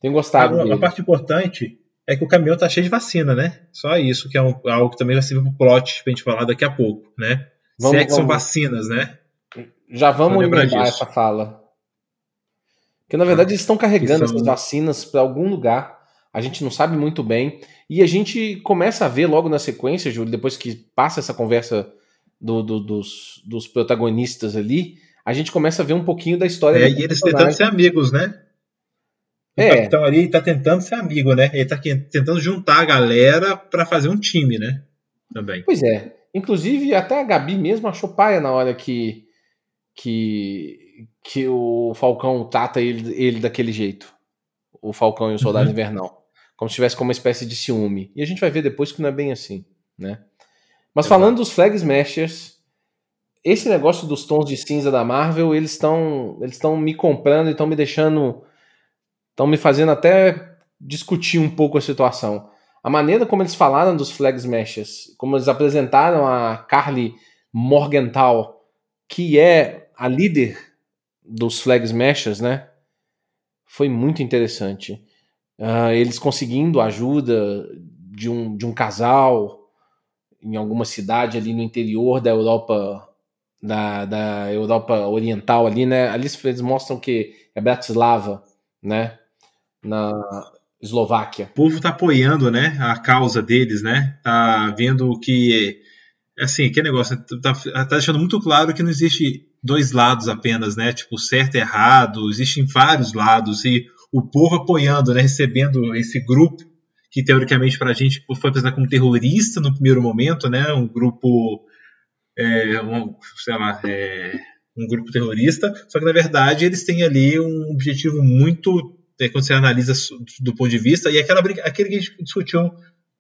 Tenho gostado. A, parte importante é que o caminhão tá cheio de vacina, né? Só isso, que é um, algo que também vai servir pro plot pra gente falar daqui a pouco, né? Vamos, Se é que são vacinas, né? Já vamos lembrar essa fala. Porque na verdade eles estão carregando são... essas vacinas para algum lugar. A gente não sabe muito bem. E a gente começa a ver logo na sequência, Júlio, depois que passa essa conversa do, do, dos, dos, protagonistas ali, a gente começa a ver um pouquinho da história. É, e eles tentando ser amigos, né? O é. capitão ali tá tentando ser amigo, né? Ele tá tentando juntar a galera para fazer um time, né? Também. Pois é. Inclusive, até a Gabi mesmo achou paia na hora que, que, que o Falcão trata ele, ele daquele jeito. O Falcão e o Soldado uhum. Invernal. Como se tivesse como uma espécie de ciúme. E a gente vai ver depois que não é bem assim, né? Mas Exato. falando dos Flag Smashers, esse negócio dos tons de cinza da Marvel, eles estão eles estão me comprando e estão me deixando estão me fazendo até discutir um pouco a situação a maneira como eles falaram dos Flag Smashers, como eles apresentaram a Carly Morgenthau, que é a líder dos Flag Smashers, né? Foi muito interessante. Uh, eles conseguindo ajuda de um, de um casal em alguma cidade ali no interior da Europa da, da Europa Oriental ali, né? Ali eles mostram que é Bratislava, né? Na, Eslováquia. O povo está apoiando, né, a causa deles, né? Tá vendo que assim, que negócio tá, tá deixando muito claro que não existe dois lados apenas, né? Tipo, certo e errado, existem vários lados e o povo apoiando, né, recebendo esse grupo que teoricamente para a gente foi apresentado como terrorista no primeiro momento, né? Um grupo, é, um, sei lá, é, um grupo terrorista, só que na verdade eles têm ali um objetivo muito é, quando você analisa do ponto de vista, e aquela, aquele que a gente discutiu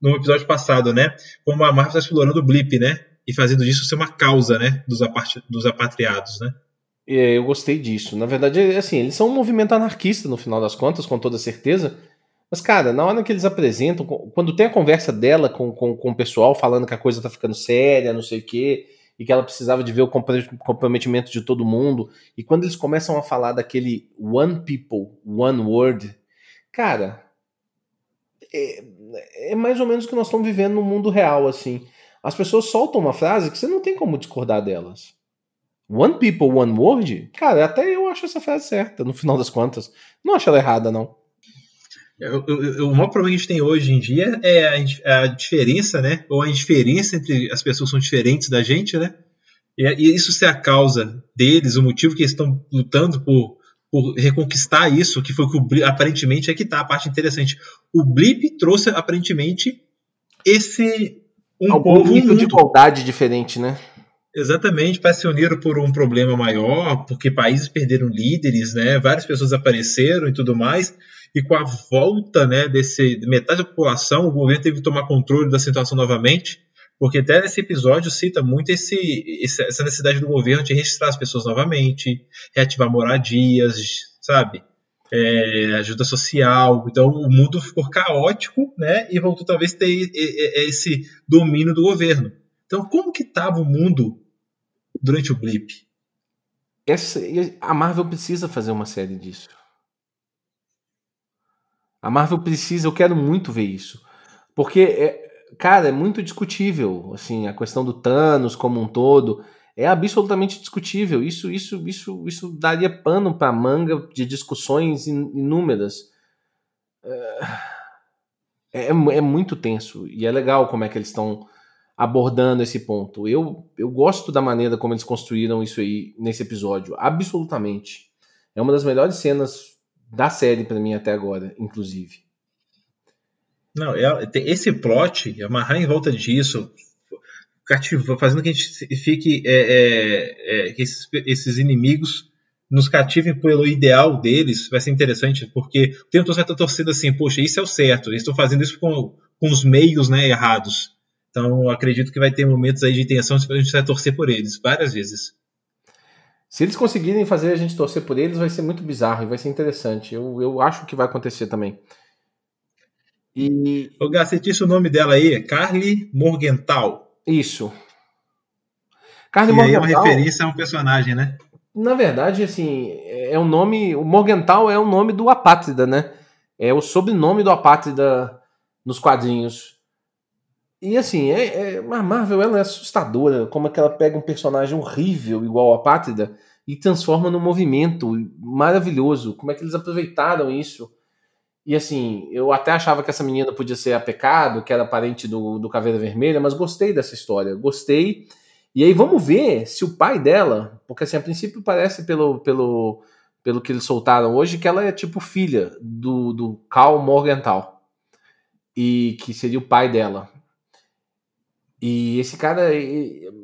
no episódio passado, né? Como a Marvel está explorando o blip, né? E fazendo disso ser uma causa, né? Dos, apart, dos apatriados, né? É, eu gostei disso. Na verdade, assim, eles são um movimento anarquista no final das contas, com toda certeza. Mas, cara, na hora que eles apresentam, quando tem a conversa dela com, com, com o pessoal falando que a coisa tá ficando séria, não sei o quê, e que ela precisava de ver o comprometimento de todo mundo, e quando eles começam a falar daquele one people, one word, cara, é, é mais ou menos o que nós estamos vivendo no mundo real, assim. As pessoas soltam uma frase que você não tem como discordar delas. One people, one word? Cara, até eu acho essa frase certa, no final das contas. Não acho ela errada, não. O maior problema que a gente tem hoje em dia é a, a, diferença, né? Ou a indiferença entre as pessoas são diferentes da gente, né? E, e isso ser a causa deles, o motivo que eles estão lutando por, por reconquistar isso, que foi que o, aparentemente é que tá a parte interessante. O Blip trouxe aparentemente esse um Algum povo nível de igualdade diferente, né? Exatamente, passioneiro por um problema maior, porque países perderam líderes, né? Várias pessoas apareceram e tudo mais. E com a volta, né, desse metade da população, o governo teve que tomar controle da situação novamente, porque até nesse episódio cita muito esse, essa necessidade do governo de registrar as pessoas novamente, reativar moradias, sabe? É, ajuda social. Então o mundo ficou caótico, né? E voltou talvez ter esse domínio do governo. Então, como que estava o mundo durante o blip. Essa, a Marvel precisa fazer uma série disso. A Marvel precisa, eu quero muito ver isso. Porque, é, cara, é muito discutível, assim, a questão do Thanos como um todo é absolutamente discutível. Isso, isso, isso, isso daria pano para manga de discussões inúmeras. É, é, é, muito tenso e é legal como é que eles estão abordando esse ponto. Eu, eu gosto da maneira como eles construíram isso aí nesse episódio, absolutamente. É uma das melhores cenas da série para mim até agora, inclusive. Não, é, esse plot, amarrar em volta disso, cativa, fazendo que a gente fique é, é, é, que esses, esses, inimigos nos cativem pelo ideal deles, vai ser interessante, porque o todo vai estar torcendo assim, poxa, isso é o certo, eles estão fazendo isso com, com os meios né, errados. Então, acredito que vai ter momentos aí de tensão a gente vai torcer por eles, várias vezes. Se eles conseguirem fazer a gente torcer por eles, vai ser muito bizarro e vai ser interessante. Eu, eu acho que vai acontecer também. E. Você disse o nome dela aí? Carly Morgenthau. Isso. Carly e. Aí é uma referência a um personagem, né? Na verdade, assim, é o nome. O Morgenthau é o nome do Apátrida, né? É o sobrenome do Apátrida nos quadrinhos. E assim, é, é, a Marvel ela é assustadora, como é que ela pega um personagem horrível igual a Pátrida e transforma num movimento maravilhoso. Como é que eles aproveitaram isso? E assim, eu até achava que essa menina podia ser a Pecado, que era parente do, do Caveira Vermelha, mas gostei dessa história, gostei. E aí vamos ver se o pai dela, porque assim, a princípio parece pelo, pelo, pelo que eles soltaram hoje, que ela é tipo filha do, do Cal Morgenthau. E que seria o pai dela. E esse cara,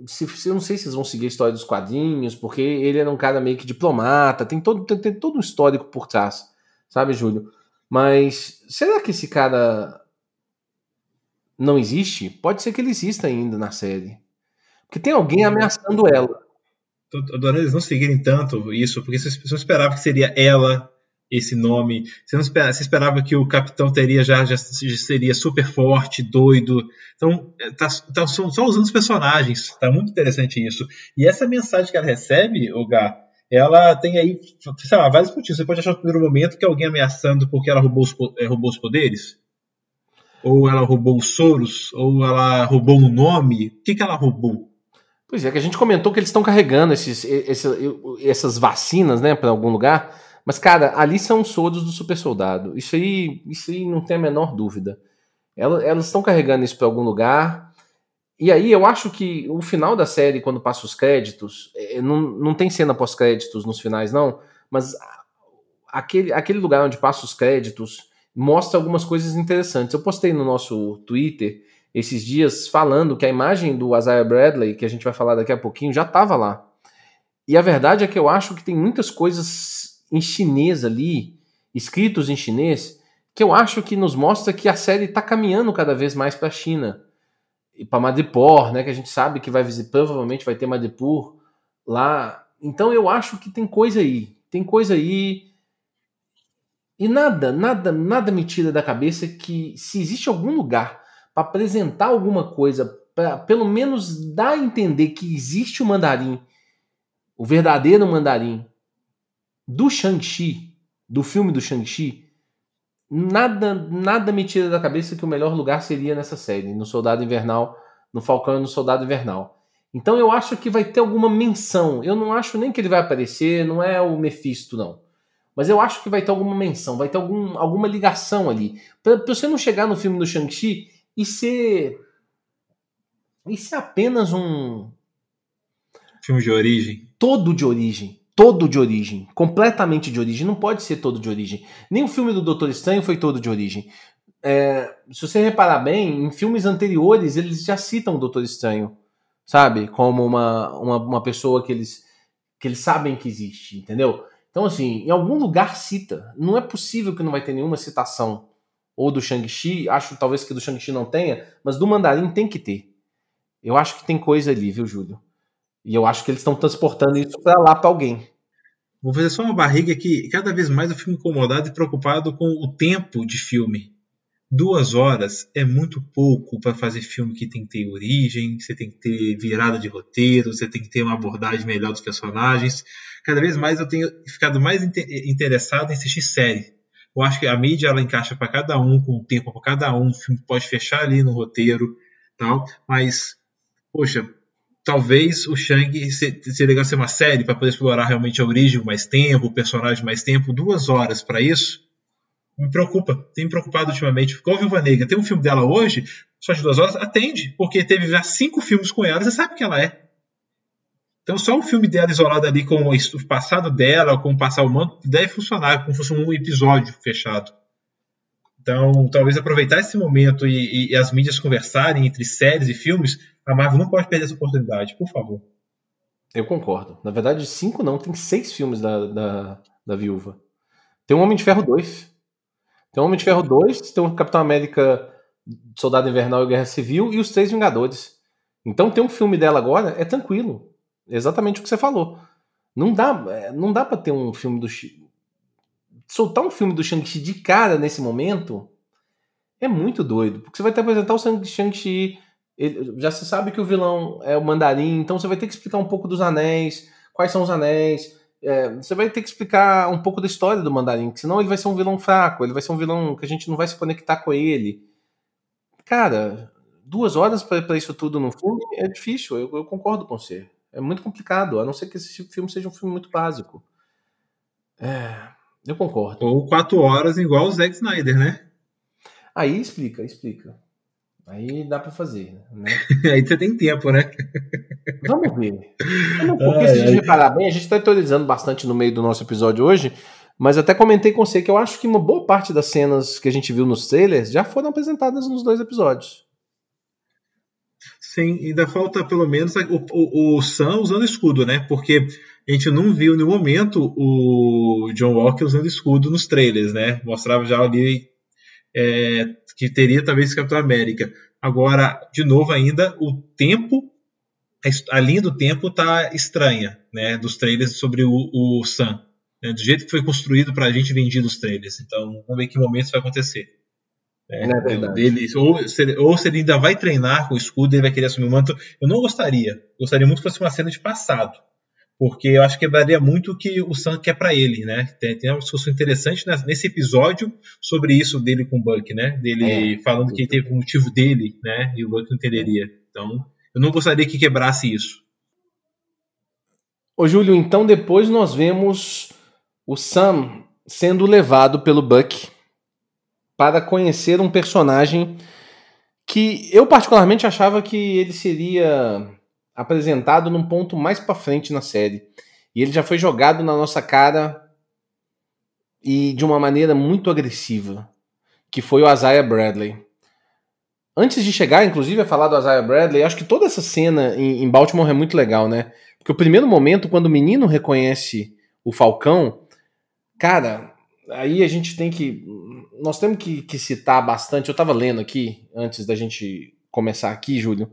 se, se, eu não sei se vocês vão seguir a história dos quadrinhos, porque ele era um cara meio que diplomata, tem todo, tem, tem todo um histórico por trás, sabe, Júlio? Mas será que esse cara não existe? Pode ser que ele exista ainda na série. Porque tem alguém ameaçando ela. Tô adorando eles não seguirem tanto isso, porque você esperava que seria ela esse nome. Você não esperava, você esperava que o capitão teria já, já, seria super forte, doido. Então, é, tá, tá só, só, usando os personagens. Tá muito interessante isso. E essa mensagem que ela recebe, o Gá, ela tem aí, sei lá, vários motivos. Você pode achar no primeiro momento que é alguém ameaçando porque ela roubou os, é, roubou os poderes. Ou ela roubou os Soros, ou ela roubou um nome. O que, que ela roubou? Pois é, que a gente comentou que eles estão carregando esses, essas vacinas, né, para algum lugar. Mas, cara, ali são soros do super soldado. Isso aí, isso aí não tem a menor dúvida. Elas estão carregando isso para algum lugar. E aí eu acho que o final da série, quando passa os créditos, é, não, não tem cena pós-créditos nos finais, não. Mas aquele, aquele lugar onde passa os créditos mostra algumas coisas interessantes. Eu postei no nosso Twitter esses dias falando que a imagem do Isaiah Bradley, que a gente vai falar daqui a pouquinho, já estava lá. E a verdade é que eu acho que tem muitas coisas em chinês ali escritos em chinês, que eu acho que nos mostra que a série está caminhando cada vez mais para a China e para Madripoor, né, que a gente sabe que vai visitar, provavelmente vai ter Madripoor lá. Então eu acho que tem coisa aí, tem coisa aí. E nada, nada, nada me tira da cabeça que se existe algum lugar para apresentar alguma coisa, para pelo menos dar a entender que existe o mandarim, o verdadeiro mandarim do Shang-Chi, do filme do Shang-Chi, nada, nada me tira da cabeça que o melhor lugar seria nessa série, no Soldado Invernal, no Falcão e no Soldado Invernal. Então eu acho que vai ter alguma menção. Eu não acho nem que ele vai aparecer, não é o Mephisto, não. Mas eu acho que vai ter alguma menção, vai ter algum, alguma ligação ali. Pra, pra você não chegar no filme do Shang-Chi e ser. E ser apenas um. Filme de origem. Todo de origem todo de origem, completamente de origem. Não pode ser todo de origem. Nem o filme do Doutor Estranho foi todo de origem. É, se você reparar bem, em filmes anteriores eles já citam o Doutor Estranho, sabe? Como uma, uma, uma pessoa que eles, que eles sabem que existe, entendeu? Então, assim, em algum lugar cita. Não é possível que não vai ter nenhuma citação. Ou do Shang-Chi, acho talvez que do Shang-Chi não tenha, mas do Mandarim tem que ter. Eu acho que tem coisa ali, viu, Júlio? E eu acho que eles estão transportando isso para lá para alguém. Vou fazer só uma barriga que cada vez mais eu fico incomodado e preocupado com o tempo de filme. Duas horas é muito pouco para fazer filme que tem que ter origem, você tem que ter virada de roteiro, você tem que ter uma abordagem melhor dos personagens. Cada vez mais eu tenho ficado mais interessado em assistir série. Eu acho que a mídia ela encaixa para cada um, com o tempo para cada um, o filme pode fechar ali no roteiro, tal. Mas, poxa, talvez o Shang seria legal ser uma série para poder explorar realmente a origem mais tempo, o personagem mais tempo, duas horas para isso. Me preocupa, tem me preocupado ultimamente. Igual a Viúva Negra, tem um filme dela hoje, só de duas horas, atende, porque teve já cinco filmes com ela, você sabe quem ela é. Então só um filme dela isolado ali com o passado dela, com o passar o manto, deve funcionar como se fosse um episódio fechado. Então, talvez aproveitar esse momento e, e, as mídias conversarem entre séries e filmes, a Marvel não pode perder essa oportunidade, por favor. Eu concordo. Na verdade, cinco não, tem seis filmes da, da, da Viúva. Tem um Homem de Ferro 2. Tem um Homem de Ferro 2, tem um Capitão América Soldado Invernal e Guerra Civil e os Três Vingadores. Então, ter um filme dela agora é tranquilo. Exatamente o que você falou. Não dá, é, não dá para ter um filme do soltar um filme do Shang-Chi de cara nesse momento é muito doido. Porque você vai ter que apresentar o Shang-Chi. Já se sabe que o vilão é o mandarim, então você vai ter que explicar um pouco dos anéis, quais são os anéis. É, você vai ter que explicar um pouco da história do mandarim, senão ele vai ser um vilão fraco, ele vai ser um vilão que a gente não vai se conectar com ele. Cara, duas horas para isso tudo no filme é difícil, eu, eu concordo com você. É muito complicado, a não ser que esse filme seja um filme muito básico. É. Eu concordo. Ou quatro horas igual o Zack Snyder, né? Aí explica, explica. Aí dá para fazer, né? Aí você tem tempo, né? Vamos ver. Porque se a gente reparar bem, a gente está atualizando bastante no meio do nosso episódio hoje, mas até comentei com você que eu acho que uma boa parte das cenas que a gente viu nos trailers já foram apresentadas nos dois episódios. Sim, ainda falta pelo menos o, o, o Sam usando escudo, né? Porque a gente não viu no momento o John Walker usando escudo nos trailers, né? Mostrava já ali é, que teria talvez Capitão América. Agora, de novo ainda, o tempo, a linha do tempo tá estranha, né? Dos trailers sobre o, o Sam. Né? Do jeito que foi construído para a gente vendido os trailers. Então, vamos ver que momento isso vai acontecer. É, é dele, ou, se, ou se ele ainda vai treinar com o escudo, ele vai querer assumir o manto. Eu não gostaria. Gostaria muito que fosse uma cena de passado. Porque eu acho que quebraria muito o que o Sam quer para ele, né? Tem, tem, uma discussão interessante nesse episódio sobre isso dele com o Buck, né? Dele é, falando que teve o motivo dele, né? E o Buck não entenderia. Então, eu não gostaria que quebrasse isso. Ô, Júlio, então depois nós vemos o Sam sendo levado pelo Buck para conhecer um personagem que eu particularmente achava que ele seria apresentado num ponto mais para frente na série. E ele já foi jogado na nossa cara e de uma maneira muito agressiva, que foi o Isaiah Bradley. Antes de chegar, inclusive, a falar do Isaiah Bradley, acho que toda essa cena em, Baltimore é muito legal, né? Porque o primeiro momento, quando o menino reconhece o Falcão, cara, aí a gente tem que. Nós temos que, que citar bastante. Eu estava lendo aqui, antes da gente começar aqui, Júlio,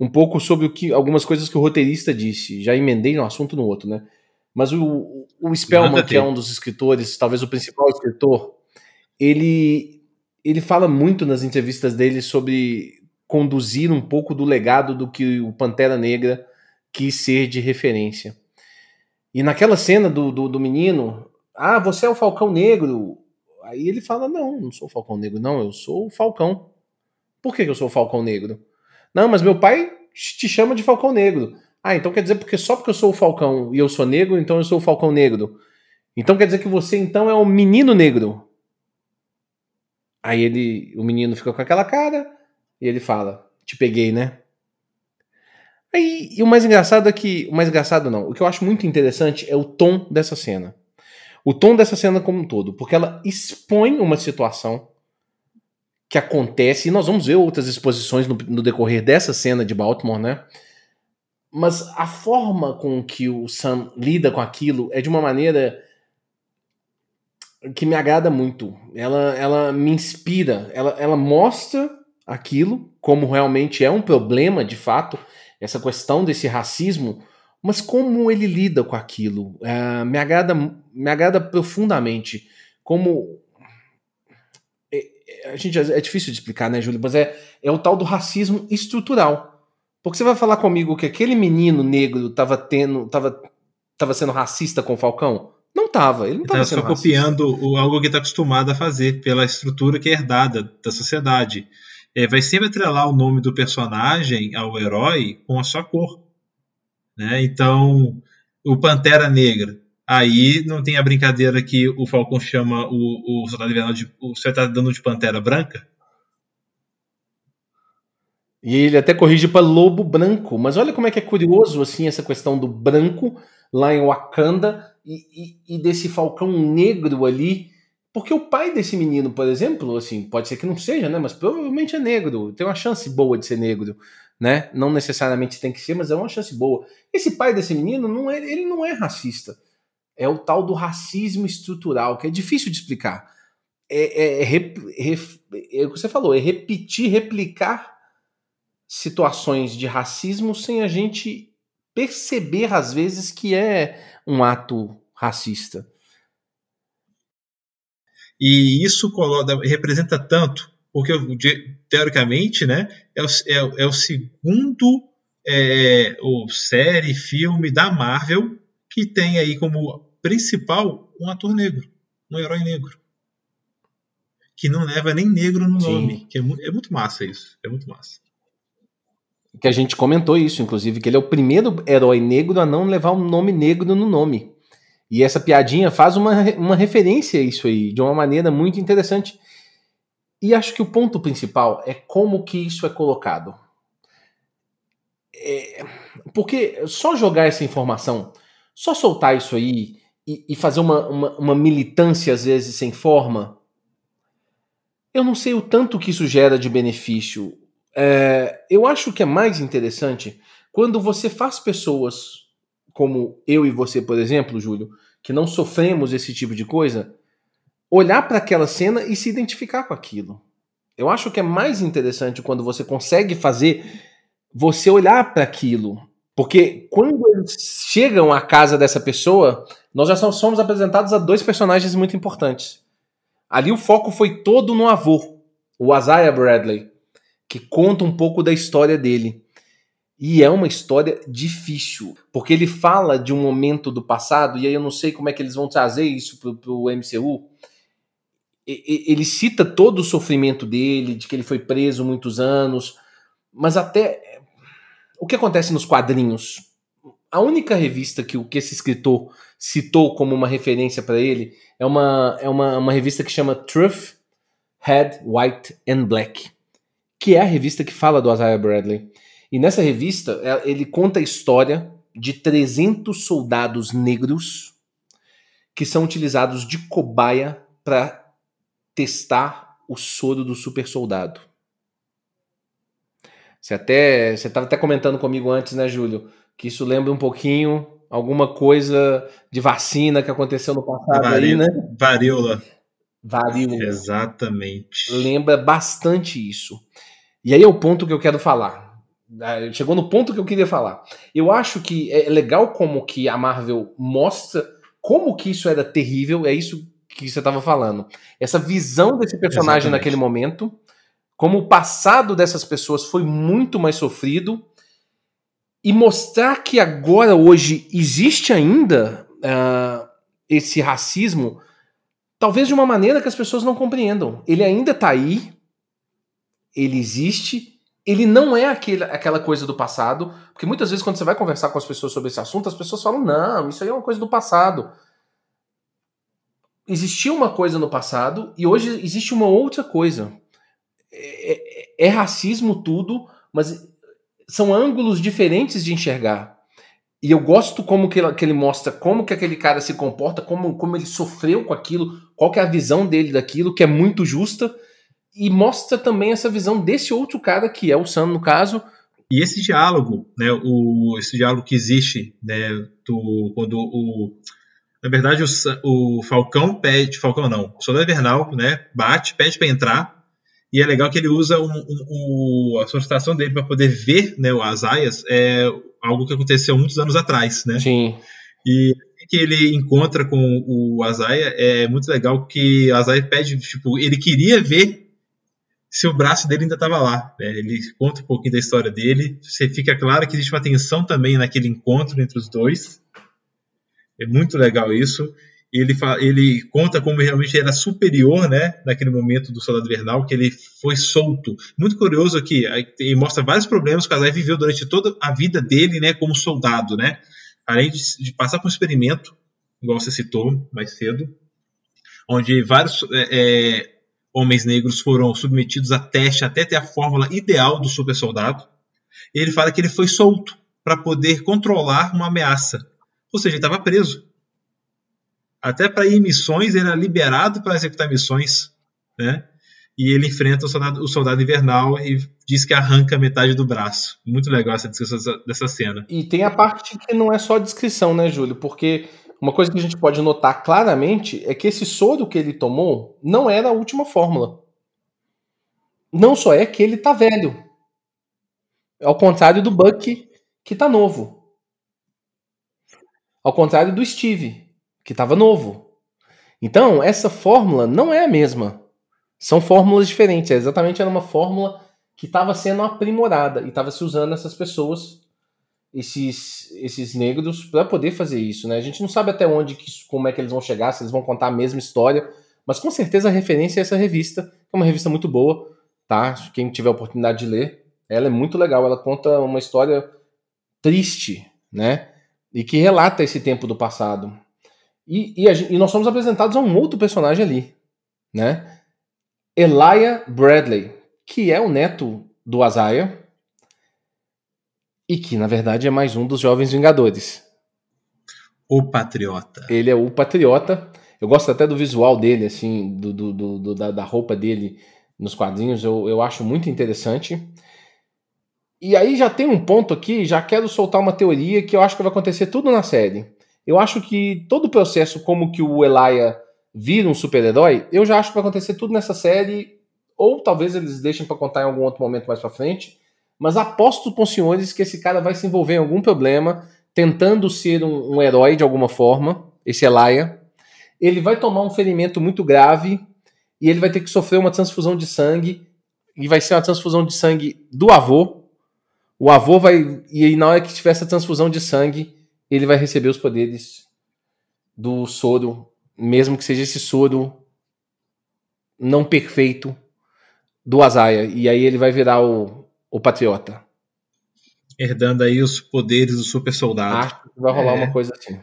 um pouco sobre o que algumas coisas que o roteirista disse. Já emendei um assunto no outro, né? Mas o, o Spellman, que é um dos escritores, talvez o principal escritor, ele, ele fala muito nas entrevistas dele sobre conduzir um pouco do legado do que o Pantera Negra quis ser de referência. E naquela cena do, do, do menino, ah, você é o Falcão Negro. Aí ele fala: Não, não sou o Falcão Negro, não, eu sou o Falcão. Por que, que eu sou o Falcão Negro? Não, mas meu pai te chama de Falcão Negro. Ah, então quer dizer porque só porque eu sou o Falcão e eu sou negro, então eu sou o Falcão Negro. Então quer dizer que você então é o menino negro. Aí ele, o menino fica com aquela cara e ele fala: "Te peguei, né?" Aí, e o mais engraçado é que, o mais engraçado não, o que eu acho muito interessante é o tom dessa cena. O tom dessa cena como um todo, porque ela expõe uma situação que acontece, e nós vamos ver outras exposições no, no decorrer dessa cena de Baltimore, né? Mas a forma com que o Sam lida com aquilo é de uma maneira que me agrada muito. Ela, ela me inspira, ela, ela mostra aquilo como realmente é um problema de fato, essa questão desse racismo, mas como ele lida com aquilo. É, me, agrada, me agrada profundamente. Como. É, é, a gente, é difícil de explicar, né, Júlio? Mas é, é o tal do racismo estrutural. Porque você vai falar comigo que aquele menino negro estava tendo, tava, tava sendo racista com o Falcão? Não estava, ele não estava sendo só copiando o, algo que está acostumado a fazer pela estrutura que é herdada da sociedade. É, vai sempre atrelar o nome do personagem ao herói com a sua cor. Né? Então, o Pantera Negra. Aí não tem a brincadeira que o Falcão chama o, o Soldado Invernal de. O, está dando de Pantera Branca? E ele até corrige para lobo branco. Mas olha como é que é curioso assim essa questão do branco lá em Wakanda e, e, e, desse falcão negro ali. Porque o pai desse menino, por exemplo, assim, pode ser que não seja, né? Mas provavelmente é negro. Tem uma chance boa de ser negro, né? Não necessariamente tem que ser, mas é uma chance boa. Esse pai desse menino, não é, ele não é racista. É o tal do racismo estrutural, que é difícil de explicar. É, é, é, é o que você falou, é repetir, replicar situações de racismo sem a gente perceber, às vezes, que é um ato racista. E isso representa tanto, porque teoricamente né, é, o, é, é o segundo é, o série, filme da Marvel que tem aí como principal um ator negro, um herói negro. Que não leva nem negro no Sim. nome. Que é, é muito massa isso. É muito massa que a gente comentou isso, inclusive, que ele é o primeiro herói negro a não levar um nome negro no nome. E essa piadinha faz uma, uma referência a isso aí, de uma maneira muito interessante. E acho que o ponto principal é como que isso é colocado. É, porque só jogar essa informação, só soltar isso aí e, e fazer uma, uma, uma militância, às vezes, sem forma, eu não sei o tanto que isso gera de benefício é, eu acho que é mais interessante quando você faz pessoas como eu e você, por exemplo, Júlio, que não sofremos esse tipo de coisa, olhar para aquela cena e se identificar com aquilo. Eu acho que é mais interessante quando você consegue fazer você olhar para aquilo. Porque quando eles chegam à casa dessa pessoa, nós já somos apresentados a dois personagens muito importantes. Ali o foco foi todo no avô, o Isaiah Bradley que conta um pouco da história dele. E é uma história difícil, porque ele fala de um momento do passado, e aí eu não sei como é que eles vão trazer isso pro, pro MCU. Ele cita todo o sofrimento dele, de que ele foi preso muitos anos, mas até o que acontece nos quadrinhos. A única revista que, que esse escritor citou como uma referência para ele é uma, é uma, uma revista que chama Truth, Head, White and Black que é a revista que fala do Isaiah Bradley. E nessa revista, é, ele conta a história de 300 soldados negros que são utilizados de cobaia para testar o soro do super soldado. Você até você estava até comentando comigo antes, né, Júlio, que isso lembra um pouquinho alguma coisa de vacina que aconteceu no passado aí, né? Varíola. Varíola. Exatamente. Lembra bastante isso. E aí é o ponto que eu quero falar. Ah, chegou no ponto que eu queria falar. Eu acho que é legal como que a Marvel mostra como que isso era terrível, é isso que você estava falando. Essa visão desse personagem Exatamente. naquele momento, como o passado dessas pessoas foi muito mais sofrido, e mostrar que agora, hoje, existe ainda uh, esse racismo, talvez de uma maneira que as pessoas não compreendam. Ele ainda está aí, ele existe, ele não é aquele, aquela coisa do passado, porque muitas vezes quando você vai conversar com as pessoas sobre esse assunto, as pessoas falam: não, isso aí é uma coisa do passado. Existia uma coisa no passado e hoje existe uma outra coisa. É, é, é racismo tudo, mas são ângulos diferentes de enxergar. E eu gosto como que ele, que ele, mostra como que aquele cara se comporta, como, como ele sofreu com aquilo, qual que é a visão dele daquilo, que é muito justa, e mostra também essa visão desse outro cara, que é o Sam, no caso. E esse diálogo, né, o, esse diálogo que existe, né, do, quando o... Na verdade, o, o Falcão pede... Falcão não, o Soldado Invernal, né, bate, pede para entrar, e é legal que ele usa um, um, a solicitação dele para poder ver né, as aias, é algo que aconteceu muitos anos atrás, né? Sim. E que ele encontra com o Azaia é muito legal que o Azaia pede, tipo, ele queria ver se o braço dele ainda estava lá. Né? Ele conta um pouquinho da história dele. Você fica claro que existe uma tensão também naquele encontro entre os dois. É muito legal isso ele, ele conta como realmente era superior, né, naquele momento do Soldado Invernal, que ele foi solto. Muito curioso aqui, ele mostra vários problemas que o Kazai viveu durante toda a vida dele, né, como soldado, né, além de, de passar por um experimento, igual você citou mais cedo, onde vários é, é, homens negros foram submetidos a teste até ter a fórmula ideal do super soldado. Ele fala que ele foi solto para poder controlar uma ameaça, ou seja, ele estava preso até para ir em missões, ele era liberado para executar missões, né? E ele enfrenta o soldado, o soldado, invernal e diz que arranca metade do braço. Muito legal essa descrição dessa cena. E tem a parte que não é só descrição, né, Júlio? Porque uma coisa que a gente pode notar claramente é que esse soro que ele tomou não era a última fórmula. Não só é que ele tá velho. Ao contrário do Buck, que tá novo. Ao contrário do Steve, que estava novo. Então, essa fórmula não é a mesma. São fórmulas diferentes. É exatamente era uma fórmula que estava sendo aprimorada e estava se usando essas pessoas, esses, esses negros, para poder fazer isso. Né? A gente não sabe até onde, que, como é que eles vão chegar, se eles vão contar a mesma história, mas com certeza a referência é essa revista, é uma revista muito boa, tá? Quem tiver a oportunidade de ler, ela é muito legal. Ela conta uma história triste, né? E que relata esse tempo do passado. E, e, e, nós somos apresentados a um outro personagem ali, né? Elijah Bradley, que é o neto do Azaia e que, na verdade, é mais um dos Jovens Vingadores. O Patriota. Ele é o Patriota. Eu gosto até do visual dele, assim, do, do, do da, da, roupa dele nos quadrinhos. Eu, eu acho muito interessante. E aí já tem um ponto aqui, já quero soltar uma teoria que eu acho que vai acontecer tudo na série. Eu acho que todo o processo, como que o Elijah vira um super-herói, eu já acho que vai acontecer tudo nessa série, ou talvez eles deixem para contar em algum outro momento mais para frente. Mas aposto com os senhores que esse cara vai se envolver em algum problema, tentando ser um, um herói de alguma forma, esse Elijah. Ele vai tomar um ferimento muito grave e ele vai ter que sofrer uma transfusão de sangue. E vai ser uma transfusão de sangue do avô. O avô vai. E na hora que tiver essa transfusão de sangue, ele vai receber os poderes do soro, mesmo que seja esse soro não perfeito do Azaia. E aí ele vai virar o, o patriota. Herdando aí os poderes do super soldado. Acho que vai rolar é. uma coisa assim.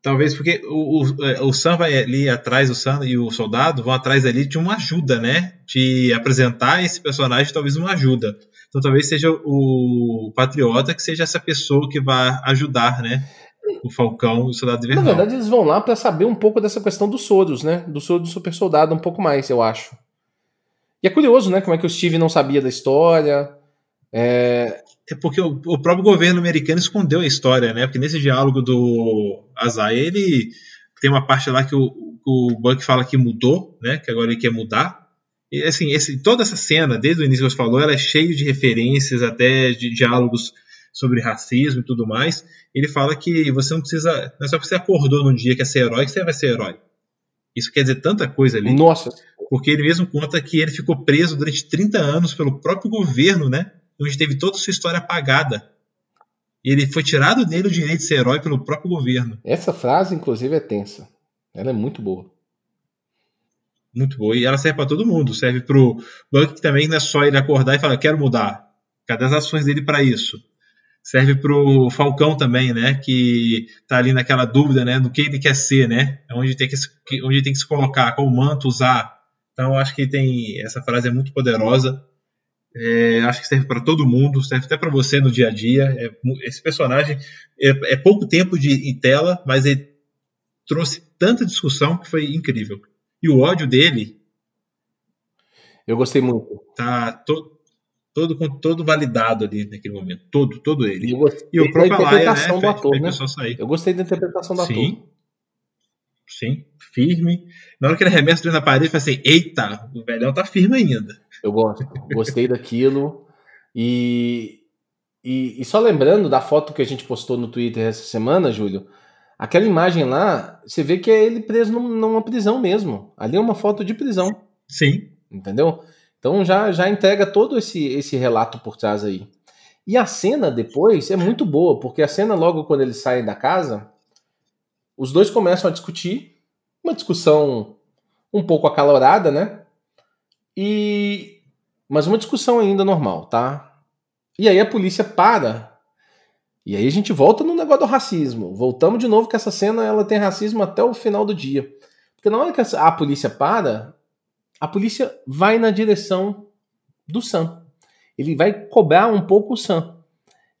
Talvez porque o, o, é, o Sam vai ali atrás, o Sam e o soldado vão atrás ali de uma ajuda, né? De apresentar esse personagem, talvez uma ajuda. Então talvez seja o Patriota que seja essa pessoa que vai ajudar, né? O Falcão e o Soldado Invernal. Na verdade, eles vão lá para saber um pouco dessa questão dos soros, né? Do soro do super soldado, um pouco mais, eu acho. E é curioso, né? Como é que o Steve não sabia da história. É... é porque o, o, próprio governo americano escondeu a história, né? Porque nesse diálogo do Azai, ele tem uma parte lá que o, o Buck fala que mudou, né? Que agora ele quer mudar. E assim, esse, toda essa cena, desde o início que você falou, ela é cheia de referências, até de diálogos sobre racismo e tudo mais. Ele fala que você não precisa. Não é só porque você acordou num dia que é ser herói que você vai ser herói. Isso quer dizer tanta coisa ali. Nossa! Porque ele mesmo conta que ele ficou preso durante 30 anos pelo próprio governo, né? Onde teve toda a sua história apagada. E ele foi tirado dele o direito de ser herói pelo próprio governo. Essa frase, inclusive, é tensa. Ela é muito boa. Muito boa. E ela serve para todo mundo. Serve para o Buck também não é só ele acordar e falar, quero mudar. Cadê as ações dele para isso? serve para o Falcão também, né? Que está ali naquela dúvida, né? Do que ele quer ser, né? Onde tem que se, onde tem que se colocar, qual manto usar. Então, acho que tem essa frase é muito poderosa. É, acho que serve para todo mundo, serve até para você no dia a dia. É, esse personagem é, é, pouco tempo de em tela, mas ele trouxe tanta discussão que foi incrível. E o ódio dele. Eu gostei muito. Tá todo todo, todo validado ali naquele momento. Todo, todo ele. E, o próprio Laia, né, do ator, né? Eu gostei da interpretação do Sim. ator. Sim, firme. Na hora que ele arremessa na parede, fala assim: eita, o velhão tá firme ainda. Eu gosto, gostei daquilo. E, e, e, só lembrando da foto que a gente postou no Twitter essa semana, Júlio, aquela imagem lá, você vê que é ele preso numa prisão mesmo. Ali é uma foto de prisão. Sim. Entendeu? Então já, já entrega todo esse, esse relato por trás aí. E a cena depois é muito boa, porque a cena logo quando eles saem da casa, os dois começam a discutir, uma discussão um pouco acalorada, né? E mas uma discussão ainda normal, tá? E aí a polícia para. E aí a gente volta no negócio do racismo. Voltamos de novo que essa cena ela tem racismo até o final do dia. Porque na hora que a polícia para, a polícia vai na direção do Sam. Ele vai cobrar um pouco o Sam.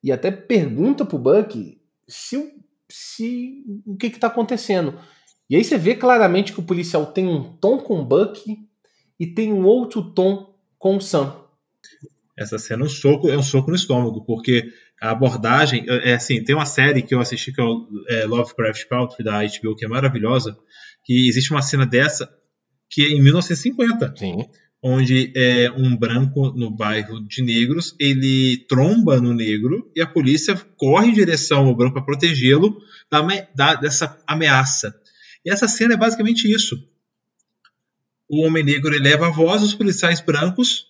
E até pergunta pro Buck se, se o que está acontecendo. E aí você vê claramente que o policial tem um tom com o Buck e tem um outro tom com o Sam. Essa cena é um soco, é um soco no estômago, porque a abordagem é, é assim, tem uma série que eu assisti que é o é, Lovecraft Country da HBO que é maravilhosa, que existe uma cena dessa que é em 1950. Sim. Onde é um branco no bairro de negros, ele tromba no negro e a polícia corre em direção ao branco para protegê-lo da, da, dessa ameaça. E essa cena é basicamente isso. O homem negro eleva a voz, os policiais brancos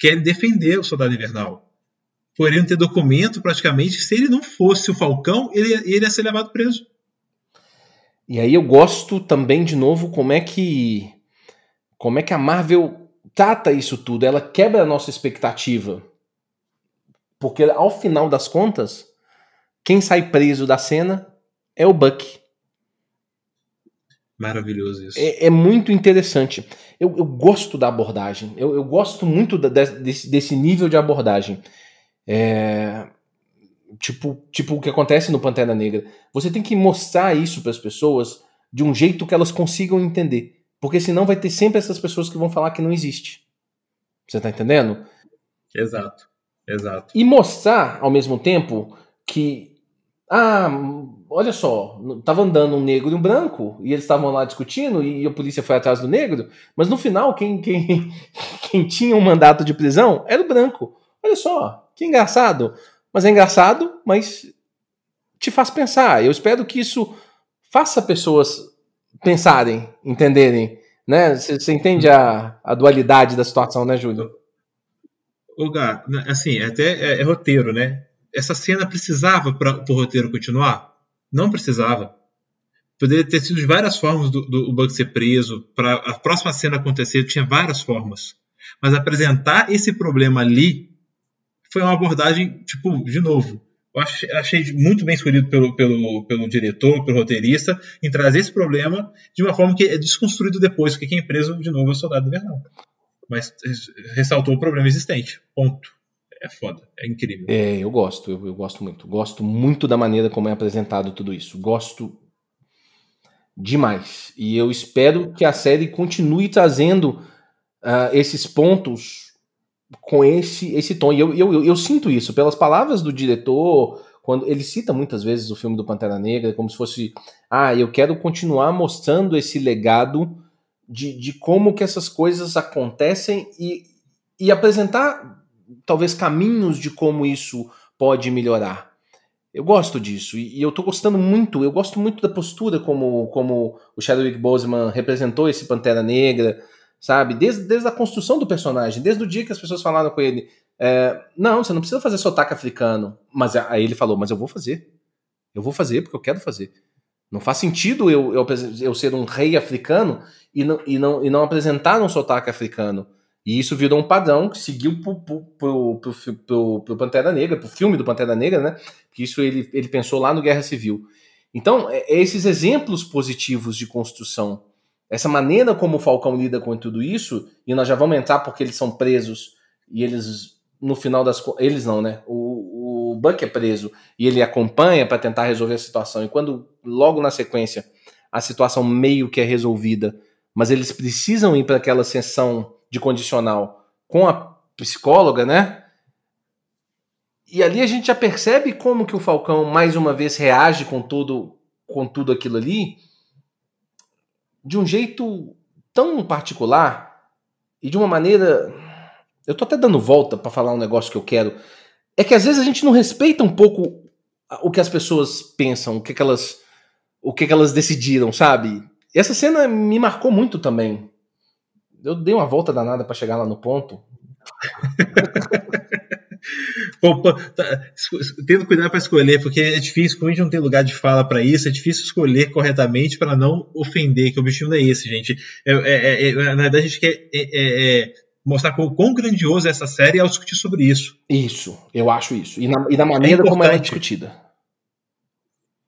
querem defender o soldado invernal. Por ele não ter documento, praticamente, se ele não fosse o Falcão, ele, ele ia ser levado preso. E aí eu gosto também de novo como é que como é que a Marvel trata isso tudo. Ela quebra a nossa expectativa. Porque ao final das contas, quem sai preso da cena é o Buck. Maravilhoso isso. É, é muito interessante. Eu, eu, gosto da abordagem. Eu, eu gosto muito da, desse, desse, nível de abordagem. É, tipo, tipo o que acontece no Pantera Negra. Você tem que mostrar isso para as pessoas de um jeito que elas consigam entender. Porque senão vai ter sempre essas pessoas que vão falar que não existe. Você tá entendendo? Exato. Exato. E mostrar ao mesmo tempo que ah, olha só, tava andando um negro e um branco e eles estavam lá discutindo e a polícia foi atrás do negro, mas no final quem, quem, quem tinha um mandato de prisão era o branco. Olha só, que engraçado. Mas é engraçado, mas te faz pensar. Eu espero que isso faça pessoas pensarem, entenderem. Né? Você entende a, a dualidade da situação, né, Júlio? O Gá, assim, até é, é, roteiro, né? Essa cena precisava para o roteiro continuar? Não precisava. Poderia ter sido de várias formas do, do, Bug ser preso, para a próxima cena acontecer, tinha várias formas. Mas apresentar esse problema ali foi uma abordagem, tipo, de novo, eu achei, muito bem escolhido pelo, pelo, pelo diretor, pelo roteirista, em trazer esse problema de uma forma que é desconstruído depois, porque quem é preso, de novo, é o soldado invernal. Mas ressaltou o problema existente. Ponto. É foda, é incrível. É, eu gosto, eu, eu gosto muito. Gosto muito da maneira como é apresentado tudo isso. Gosto demais. E eu espero que a série continue trazendo uh, esses pontos com esse esse tom. E eu, eu, eu, sinto isso pelas palavras do diretor, quando ele cita muitas vezes o filme do Pantera Negra como se fosse, ah, eu quero continuar mostrando esse legado de, de como que essas coisas acontecem e, e apresentar talvez caminhos de como isso pode melhorar. Eu gosto disso e, e eu tô gostando muito, eu gosto muito da postura como, como o Chadwick Boseman representou esse Pantera Negra, sabe? Desde, desde a construção do personagem, desde o dia que as pessoas falaram com ele, é, não, você não precisa fazer sotaque africano. Mas aí ele falou, mas eu vou fazer. Eu vou fazer porque eu quero fazer. Não faz sentido eu, eu, eu ser um rei africano e não, e, não, e não apresentar um sotaque africano. E isso virou um padrão que seguiu pro, pro, pro, pro, pro, pro Pantera Negra, pro filme do Pantera Negra, né? Que isso ele, ele pensou lá no Guerra Civil. Então, é, é esses exemplos positivos de construção, essa maneira como o Falcão lida com tudo isso, e nós já vamos entrar porque eles são presos e eles no final das eles não, né? O, o Buck é preso e ele acompanha para tentar resolver a situação. E quando logo na sequência a situação meio que é resolvida, mas eles precisam ir para aquela sessão de condicional com a psicóloga, né? E ali a gente já percebe como que o Falcão mais uma vez reage com tudo com tudo aquilo ali de um jeito tão particular e de uma maneira eu tô até dando volta para falar um negócio que eu quero. É que às vezes a gente não respeita um pouco o que as pessoas pensam, o que, que elas o que, que elas decidiram, sabe? E essa cena me marcou muito também. Eu dei uma volta danada para chegar lá no ponto. Tá, tendo cuidado para escolher, porque é difícil, como a gente não tem lugar de fala para isso, é difícil escolher corretamente para não ofender, que o objetivo não é esse, gente. É, é, é, na verdade, a gente quer é, é, mostrar quão, quão grandioso é essa série ao discutir sobre isso. Isso, eu acho isso. E na, e na maneira é como ela é discutida.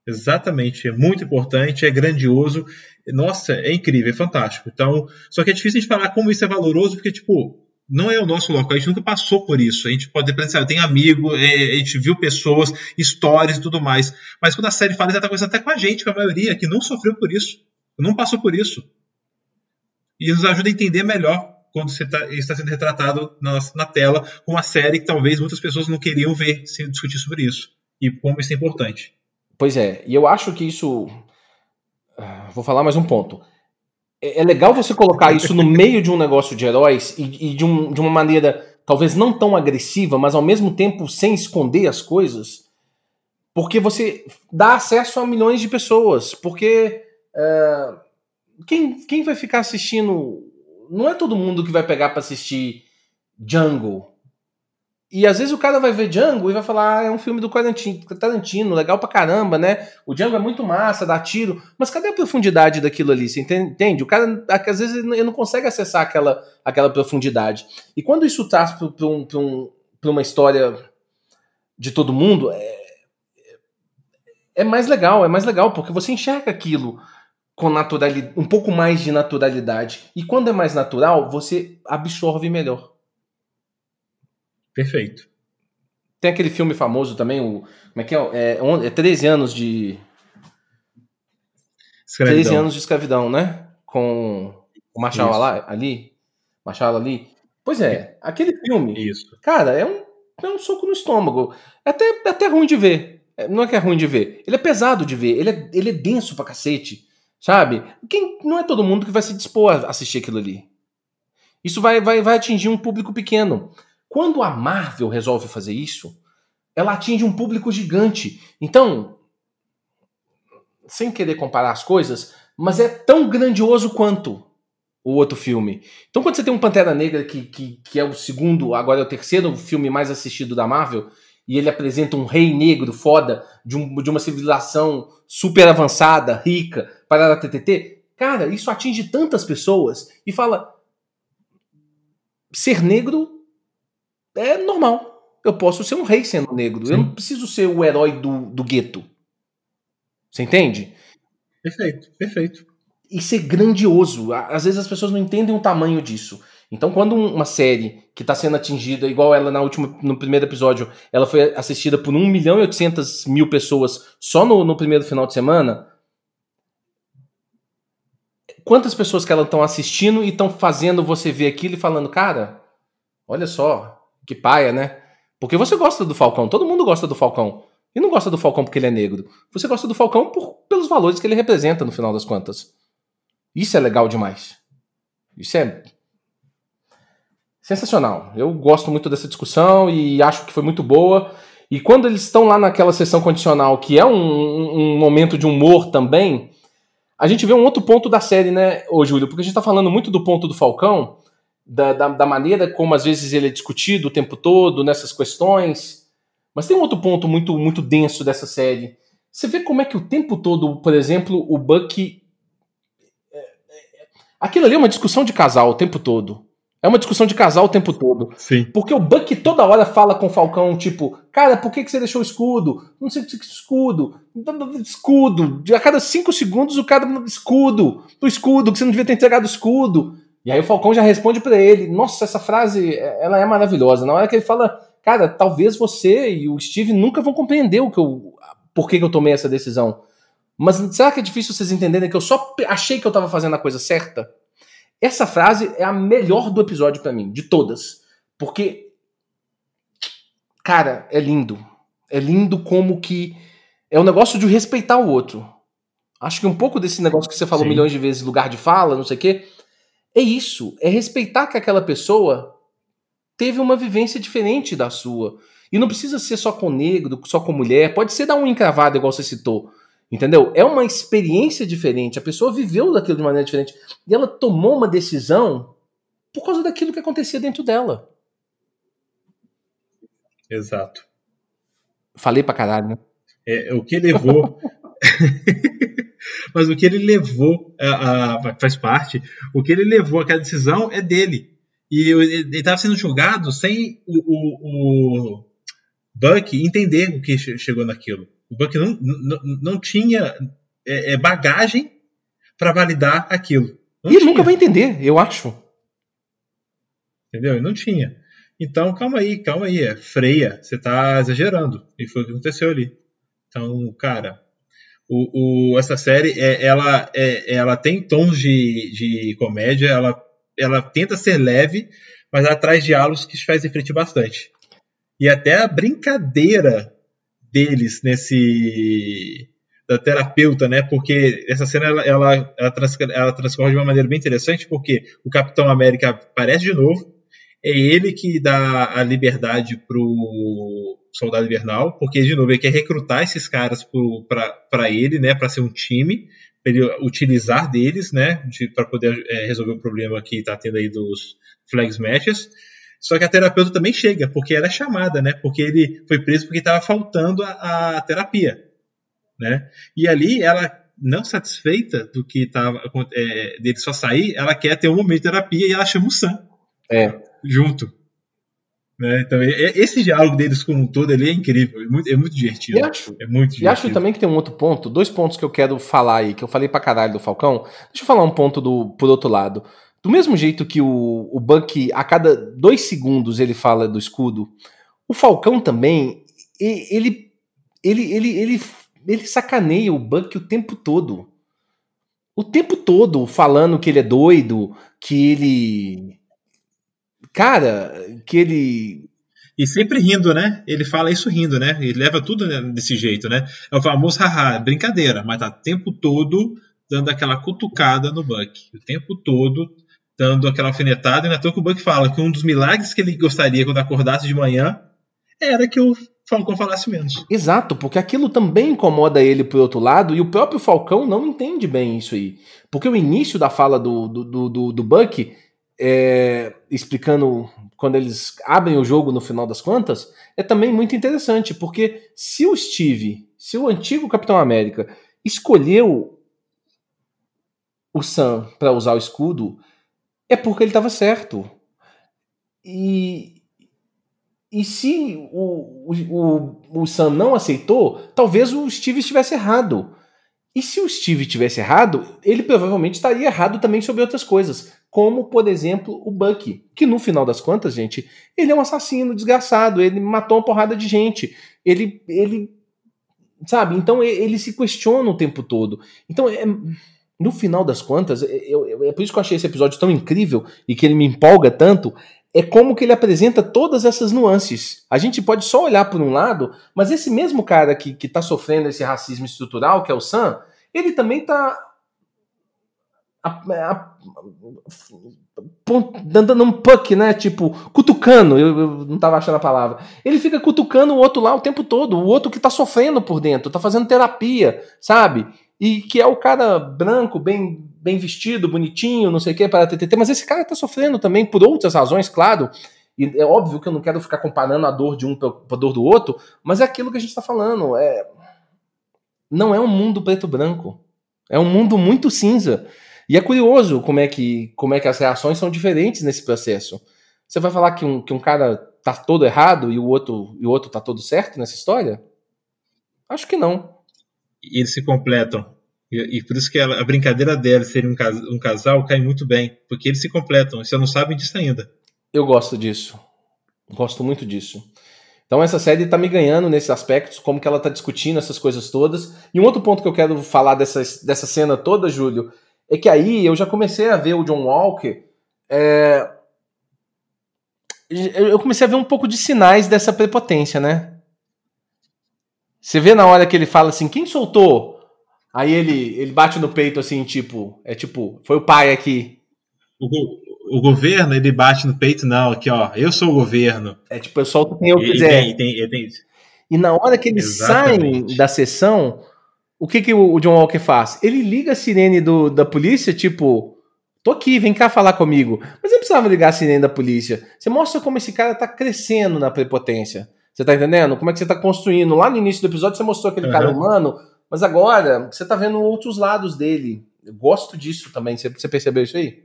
Exatamente, é muito importante, é grandioso. Nossa, é incrível, é fantástico. Então, só que é difícil a gente falar como isso é valoroso, porque, tipo, não é o nosso local, a gente nunca passou por isso. A gente pode pensar, tem amigo, é, a gente viu pessoas, histórias e tudo mais. Mas quando a série fala, ela está conversando até com a gente, com a maioria, que não sofreu por isso, não passou por isso. E nos ajuda a entender melhor quando você tá, está sendo retratado na, na, tela com uma série que talvez muitas pessoas não queriam ver se discutir sobre isso. E como isso é importante. Pois é, e eu acho que isso. Uh, vou falar mais um ponto. É, é, legal você colocar isso no meio de um negócio de heróis e, e de, um, de uma maneira talvez não tão agressiva, mas ao mesmo tempo sem esconder as coisas, porque você dá acesso a milhões de pessoas. Porque uh, quem, quem vai ficar assistindo não é todo mundo que vai pegar para assistir Django. E às vezes o cara vai ver Django e vai falar, ah, é um filme do Tarantino, legal pra caramba, né? O Django é muito massa, dá tiro, mas cadê a profundidade daquilo ali? Você entende? O cara, às vezes, ele não consegue acessar aquela, aquela profundidade. E quando isso traz pra, pra, um, pra, um, pra uma história de todo mundo, é, é mais legal, é mais legal, porque você enxerga aquilo com naturalidade, um pouco mais de naturalidade. E quando é mais natural, você absorve melhor. Perfeito. Tem aquele filme famoso também, o. Como é que é? É, é 13 anos de. Escravidão. 13 anos de escravidão, né? Com o Marshall ali. Marshall ali. Pois é, aquele filme. Isso. Cara, é um, é um soco no estômago. É até, é até ruim de ver. É, não é que é ruim de ver. Ele é pesado de ver. Ele é, ele é denso pra cacete. Sabe? Quem, não é todo mundo que vai se dispor a assistir aquilo ali. Isso vai, vai, vai atingir um público pequeno. Quando a Marvel resolve fazer isso, ela atinge um público gigante. Então, sem querer comparar as coisas, mas é tão grandioso quanto o outro filme. Então, quando você tem um Pantera Negra, que, que, que é o segundo, agora é o terceiro filme mais assistido da Marvel, e ele apresenta um rei negro foda de, um, de uma civilização super avançada, rica, para a TTT. Cara, isso atinge tantas pessoas e fala: ser negro é normal. Eu posso ser um rei sendo negro. Sim. Eu não preciso ser o herói do, do gueto. Você entende? Perfeito, perfeito. Isso é grandioso. Às vezes as pessoas não entendem o tamanho disso. Então, quando uma série que está sendo atingida, igual ela na última, no primeiro episódio, ela foi assistida por 1 milhão e 800 mil pessoas só no, no primeiro final de semana, quantas pessoas que elas estão assistindo e estão fazendo você ver aquilo e falando, cara, olha só, que paia, né? Porque você gosta do Falcão, todo mundo gosta do Falcão. E não gosta do Falcão porque ele é negro. Você gosta do Falcão por, pelos valores que ele representa, no final das contas. Isso é legal demais. Isso é sensacional. Eu gosto muito dessa discussão e acho que foi muito boa. E quando eles estão lá naquela sessão condicional, que é um, um momento de humor também, a gente vê um outro ponto da série, né, ô Júlio? Porque a gente tá falando muito do ponto do Falcão, da, da, da, maneira como às vezes ele é discutido o tempo todo nessas questões. Mas tem um outro ponto muito, muito denso dessa série. Você vê como é que o tempo todo, por exemplo, o Buck. É, é, aquilo ali é uma discussão de casal o tempo todo. É uma discussão de casal o tempo todo. Sim. Porque o Buck toda hora fala com o Falcão, tipo, cara, por que, que você deixou o escudo? Não sei o que escudo. Escudo. A cada cinco segundos o cara. Escudo. O escudo, que você não devia ter entregado o escudo. E aí o Falcão já responde para ele. Nossa, essa frase, ela é maravilhosa. Na hora que ele fala, cara, talvez você e o Steve nunca vão compreender o que eu. Por que, que eu tomei essa decisão. Mas será que é difícil vocês entenderem que eu só achei que eu tava fazendo a coisa certa? Essa frase é a melhor do episódio para mim, de todas. Porque, cara, é lindo. É lindo como que. É um negócio de respeitar o outro. Acho que um pouco desse negócio que você falou Sim. milhões de vezes, lugar de fala, não sei o quê, é isso. É respeitar que aquela pessoa teve uma vivência diferente da sua. E não precisa ser só com negro, só com mulher. Pode ser dar um encravado, igual você citou. Entendeu? É uma experiência diferente. A pessoa viveu daquilo de maneira diferente. E ela tomou uma decisão por causa daquilo que acontecia dentro dela. Exato. Falei pra caralho, né? É, o que levou. Mas o que ele levou a, a, faz parte. O que ele levou aquela decisão é dele. E ele estava sendo julgado sem o, o, o Buck entender o que chegou naquilo. O Buck não, não, não tinha é, é bagagem para validar aquilo. Não e ele nunca vai entender, eu acho. Entendeu? Ele não tinha. Então, calma aí, calma aí. É, freia, você está exagerando. E foi o que aconteceu ali. Então, cara, o, o, essa série, é, ela, é, ela tem tons de, de comédia, ela, ela tenta ser leve, mas ela traz diálogos que faz refletir bastante. E até a brincadeira deles nesse da terapeuta, né? Porque essa cena ela, ela, ela, trans, ela transcorre de uma maneira bem interessante, porque o Capitão América aparece de novo, é ele que dá a liberdade pro Soldado Invernal, porque de novo ele quer recrutar esses caras para ele, né? Para ser um time, para ele utilizar deles, né? Para poder é, resolver o problema que está tendo aí dos flags matches. Só que a terapeuta também chega, porque ela é chamada, né? Porque ele foi preso porque estava faltando a, a, terapia, né? E ali ela não satisfeita do que estava é, dele só sair, ela quer ter um momento de terapia e ela chama o Sam é. Junto. Né? Então, esse diálogo deles como um todo ele é incrível, é muito, é muito divertido. E acho, é muito divertido. E acho também que tem um outro ponto, dois pontos que eu quero falar aí, que eu falei pra caralho do Falcão. Deixa eu falar um ponto do por outro lado. Do mesmo jeito que o, o Buck, a cada dois segundos ele fala do escudo, o Falcão também, ele, ele, ele, ele, ele sacaneia o Buck o tempo todo. O tempo todo falando que ele é doido, que ele. Cara, que ele. E sempre rindo, né? Ele fala isso rindo, né? Ele leva tudo desse jeito, né? É o famoso haha, brincadeira, mas tá o tempo todo dando aquela cutucada no Buck. O tempo todo dando aquela alfinetada, e na toa que o Buck fala que um dos milagres que ele gostaria quando acordasse de manhã era que o Falcão falasse menos. Exato, porque aquilo também incomoda ele por outro lado, e o próprio Falcão não entende bem isso aí. Porque o início da fala do, do, do, do Buck, é, explicando quando eles abrem o jogo no final das contas, é também muito interessante, porque se o Steve, se o antigo Capitão América, escolheu o Sam para usar o escudo, é porque ele estava certo. E, e se o, o, o Sam não aceitou, talvez o Steve estivesse errado. E se o Steve tivesse errado, ele provavelmente estaria errado também sobre outras coisas, como, por exemplo, o Bucky, que no final das contas, gente, ele é um assassino desgraçado, ele matou uma porrada de gente, ele, ele sabe? Então ele se questiona o tempo todo. Então é, no final das contas, eu, eu, é por isso que eu achei esse episódio tão incrível e que ele me empolga tanto. É como que ele apresenta todas essas nuances. A gente pode só olhar por um lado, mas esse mesmo cara que, que tá sofrendo esse racismo estrutural, que é o Sam, ele também tá dando um puck, né? Tipo, cutucando. Eu, eu, não tava achando a palavra. Ele fica cutucando o outro lá o tempo todo. O outro que tá sofrendo por dentro, tá fazendo terapia, sabe? E que é o cara branco, bem, bem vestido, bonitinho, não sei o que, para TTT. Mas esse cara tá sofrendo também por outras razões, claro. E é óbvio que eu não quero ficar comparando a dor de um com a dor do outro, mas é aquilo que a gente tá falando. É... Não é um mundo preto-branco. É um mundo muito cinza. E é curioso como é que, como é que as reações são diferentes nesse processo. Você vai falar que um, que um cara tá todo errado e o outro e o outro tá todo certo nessa história? Acho que não. E eles se completam. E, e por isso que a, a brincadeira dela ser um, cas, um casal cai muito bem, porque eles se completam. Você não sabe disso ainda. Eu gosto disso. Gosto muito disso. Então essa série tá me ganhando nesses aspectos, como que ela tá discutindo essas coisas todas. E um outro ponto que eu quero falar dessa, dessa cena toda, Júlio, é que aí eu já comecei a ver o John Walker. É... Eu comecei a ver um pouco de sinais dessa prepotência, né? Você vê na hora que ele fala assim, quem soltou? Aí ele, ele bate no peito assim, tipo, é tipo, foi o pai aqui. O, o governo, ele bate no peito, não, aqui ó, eu sou o governo. É tipo, eu solto quem eu quiser. Tem, tem, tem, e na hora que eles Exatamente. saem da sessão, o que, que o John Walker faz? Ele liga a sirene do, da polícia, tipo, tô aqui, vem cá falar comigo. Mas ele precisava ligar a sirene da polícia. Você mostra como esse cara tá crescendo na prepotência. Você tá entendendo? Como é que você tá construindo? Lá no início do episódio você mostrou aquele uhum. cara humano, mas agora você tá vendo outros lados dele. Eu gosto disso também. Você, percebeu isso aí?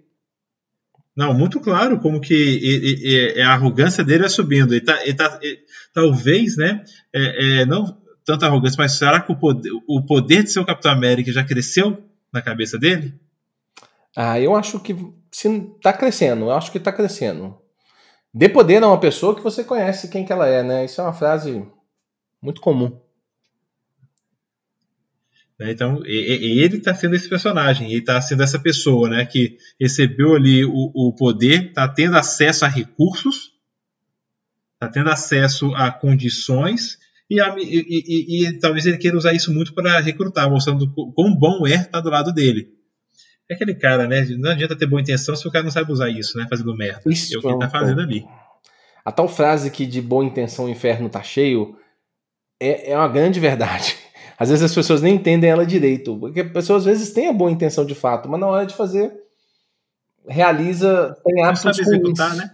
Não, muito claro como que e, e, e a arrogância dele vai subindo. Ele tá, ele tá, ele, talvez, né? É, é, não tanta arrogância, mas será que o poder, o poder de ser o Capitão América já cresceu na cabeça dele? Ah, eu acho que se tá crescendo, eu acho que tá crescendo. Dê poder a uma pessoa que você conhece quem que ela é, né? Isso é uma frase muito comum. Né, então, ele está sendo esse personagem, ele está sendo essa pessoa, né, que recebeu ali o, o poder, está tendo acesso a recursos, está tendo acesso a condições e, a, e, e, e, talvez ele queira usar isso muito para recrutar, mostrando quão bom é estar tá do lado dele. É aquele cara, né? Não adianta ter boa intenção se o cara não sabe usar isso, né? Fazendo merda. Isso é o que ele tá fazendo ali. A tal frase que de boa intenção o inferno tá cheio é, é uma grande verdade. Às vezes as pessoas nem entendem ela direito. Porque a pessoa às vezes tem a boa intenção de fato, mas na hora de fazer, realiza, tem atos não sabe executar, né?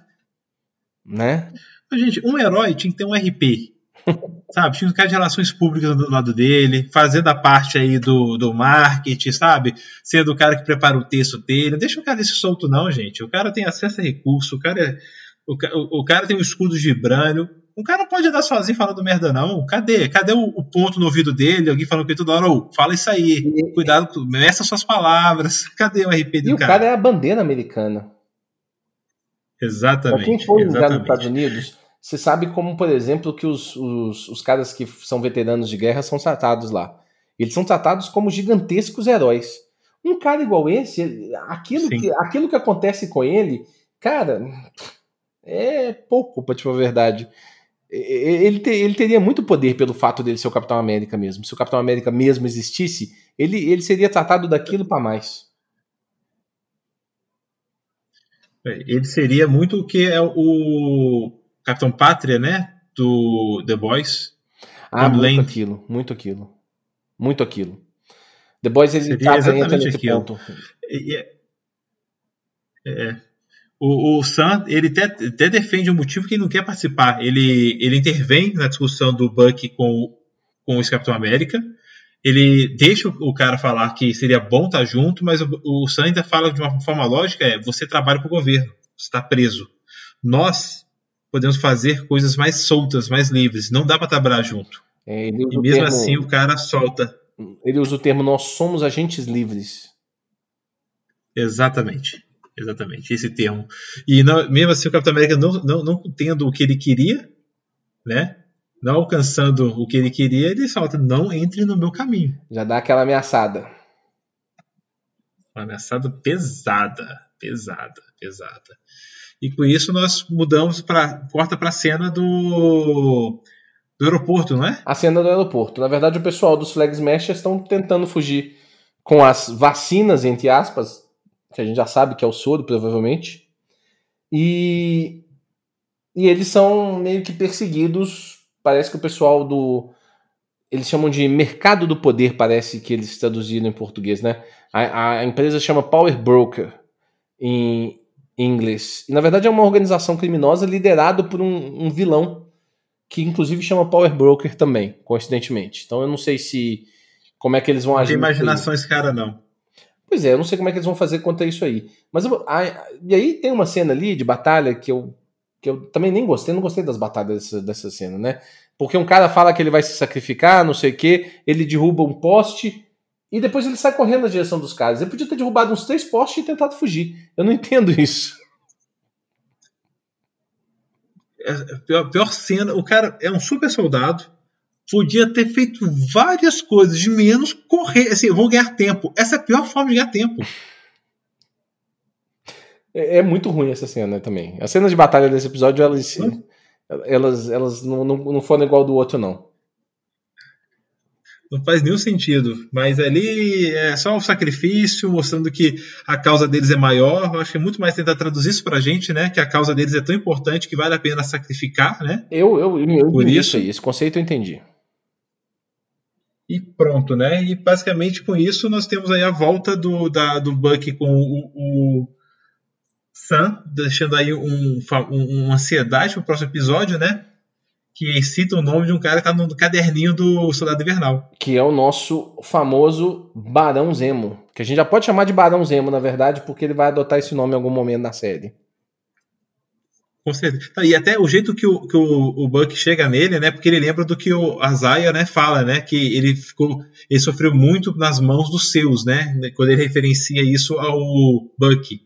né? Gente, um herói tinha que ter um RP. sabe? Tinha um cara de relações públicas do lado dele, fazendo a parte aí do, do marketing, sabe? Sendo o cara que prepara o texto dele. Deixa o cara desse solto, não, gente. O cara tem acesso a recurso, o cara, é, o, o, cara tem um escudo de vibrânio. O cara não pode andar sozinho falando merda, não. Cadê? Cadê o, o ponto no ouvido dele? Alguém falando ele toda hora, oh, fala isso aí. E... Cuidado, meça suas palavras. Cadê o RP do e o cara? é a bandeira americana. Exatamente. Pra quem for nos Estados Unidos, você sabe como, por exemplo, que os, os, os caras que são veteranos de guerra são tratados lá. Eles são tratados como gigantescos heróis. Um cara igual esse, aquilo, que, aquilo que acontece com ele, cara, é pouco, pra te falar a verdade. Ele, te, ele teria muito poder pelo fato dele ser o Capitão América mesmo. Se o Capitão América mesmo existisse, ele, ele seria tratado daquilo para mais. É, ele seria muito o que é o Capitão Pátria, né? Do The Boys. Ah, muito aquilo, muito aquilo. Muito aquilo. The Boys ele Seria tá exatamente nesse aquilo. ponto. É, é, o, o Sam, ele até, até, defende o motivo que ele não quer participar. Ele, ele intervém na discussão do Buck com, com o Capitão América. Ele deixa o cara falar que seria bom estar junto, mas o, o Sam ainda fala de uma forma lógica: é você trabalha para o governo, você está preso. Nós podemos fazer coisas mais soltas, mais livres. Não dá para trabalhar junto. É, e mesmo termo, assim o cara solta. Ele usa o termo nós somos agentes livres. Exatamente. Exatamente, esse termo. E não, mesmo assim o Capitão América não, não, não tendo o que ele queria, né? Não alcançando o que ele queria, ele solta, não entre no meu caminho. Já dá aquela ameaçada. Uma ameaçada pesada, pesada, pesada. E com isso nós mudamos para corta para a cena do do aeroporto, não é? A cena do aeroporto. Na verdade, o pessoal dos Flag Smashers estão tentando fugir com as vacinas, entre aspas, que a gente já sabe que é o soro, provavelmente. E, e eles são meio que perseguidos. Parece que o pessoal do. Eles chamam de mercado do poder, parece que eles traduziram em português, né? A, a empresa chama Power Broker em, em inglês. E na verdade é uma organização criminosa liderada por um, um vilão que inclusive chama Power Broker também, coincidentemente. Então eu não sei se como é que eles vão agir. Não tem imaginação esse cara não. Pois é, eu não sei como é que eles vão fazer contra isso aí. Mas eu, a, e aí tem uma cena ali de batalha que eu que eu também nem gostei, não gostei das batalhas dessa, dessa cena, né? Porque um cara fala que ele vai se sacrificar, não sei o quê, ele derruba um poste e depois ele sai correndo na direção dos caras. Ele podia ter derrubado uns três postes e tentado fugir. Eu não entendo isso. É, é pior, pior cena, o cara é um super soldado, podia ter feito várias coisas, de menos correr. Assim, eu vou ganhar tempo. Essa é a pior forma de ganhar tempo. É, é muito ruim essa cena também. As cenas de batalha desse episódio, elas, elas, elas não, não, não foram igual do outro, não não faz nenhum sentido. Mas ali é só um sacrifício, mostrando que a causa deles é maior. Eu acho que é muito mais tentar traduzir isso pra gente, né? Que a causa deles é tão importante que vale a pena sacrificar, né? Eu, eu, eu, eu Por isso aí, esse conceito eu entendi. E pronto, né? E basicamente com isso nós temos aí a volta do, da, do Buck com o, o Sam, deixando aí um, um, uma ansiedade pro próximo episódio, né? que cita o nome de um cara que tá no caderninho do Soldado Invernal. Que é o nosso famoso Barão Zemo. Que a gente já pode chamar de Barão Zemo, na verdade, porque ele vai adotar esse nome em algum momento na série. Com certeza. E até o jeito que o, que o, o Buck chega nele, né? Porque ele lembra do que o Azaia, né, fala, né? Que ele ficou. Ele sofreu muito nas mãos dos seus, né? Quando ele referencia isso ao Buck.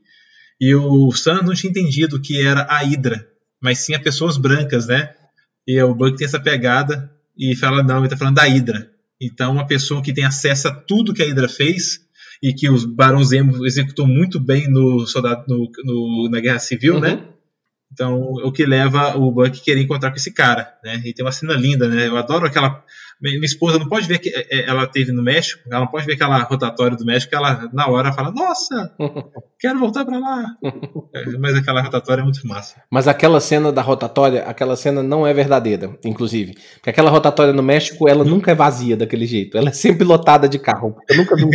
E o Sam não tinha entendido que era a Hydra, mas sim a pessoas brancas, né? E o Buck tem essa pegada e fala, não, ele está falando da Hydra. Então, uma pessoa que tem acesso a tudo que a Hydra fez e que os Barões Zemo executou muito bem no soldado no, no, na Guerra Civil, né? uhum. né? Então, o que leva o Buck querer encontrar com esse cara, né? E tem uma cena linda, né? Eu adoro aquela minha esposa não pode ver que é, é, ela teve no México, ela não pode ver aquela rotatória do México, ela na hora fala, nossa, quero voltar para lá. É, mas aquela rotatória é muito massa. Mas aquela cena da rotatória, aquela cena não é verdadeira, inclusive. Porque aquela rotatória no México, ela nunca é vazia daquele jeito. Ela é sempre lotada de carro. Eu nunca vi um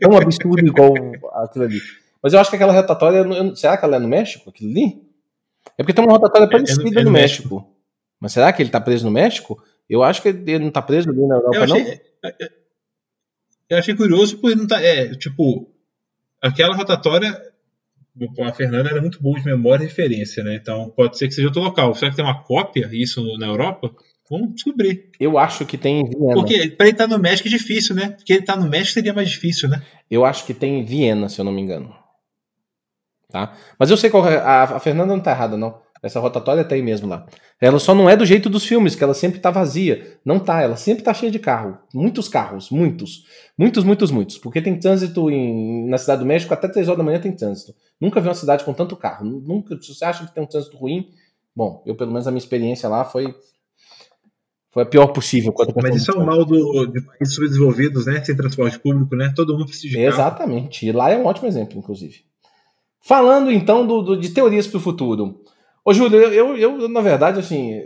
tão absurdo igual aquilo ali. Mas eu acho que aquela rotatória, será que ela é no México, aquilo ali? É porque tem uma rotatória parecida é, é no, México. México. Mas será que ele tá preso no México? Eu acho que ele não tá preso ali na Europa, eu achei, não? É, é, eu achei curioso porque ele não tá. É, tipo, aquela rotatória. A Fernanda era muito boa de memória e referência, né? Então pode ser que seja outro local. Será que tem uma cópia isso na Europa? Vamos descobrir. Eu acho que tem em Viena. Porque pra ele estar tá no México é difícil, né? Porque ele tá no México seria mais difícil, né? Eu acho que tem em Viena, se eu não me engano. Tá? Mas eu sei qual. É, a, a Fernanda não tá errada, não. Essa rotatória tem mesmo lá. Ela só não é do jeito dos filmes, que ela sempre tá vazia. Não tá, ela sempre tá cheia de carro. Muitos carros, muitos. Muitos, muitos, muitos. Porque tem trânsito em, na Cidade do México, até 3 horas da manhã tem trânsito. Nunca vi uma cidade com tanto carro. Nunca, se você acha que tem um trânsito ruim, bom, eu pelo menos a minha experiência lá foi foi a pior possível. Mas isso é o mal do, de países subdesenvolvidos, né? Sem transporte público, né? Todo mundo precisa de Exatamente. E lá é um ótimo exemplo, inclusive. Falando então do, do de teorias para o futuro. Ô, Júlio, eu, eu, eu, na verdade, assim,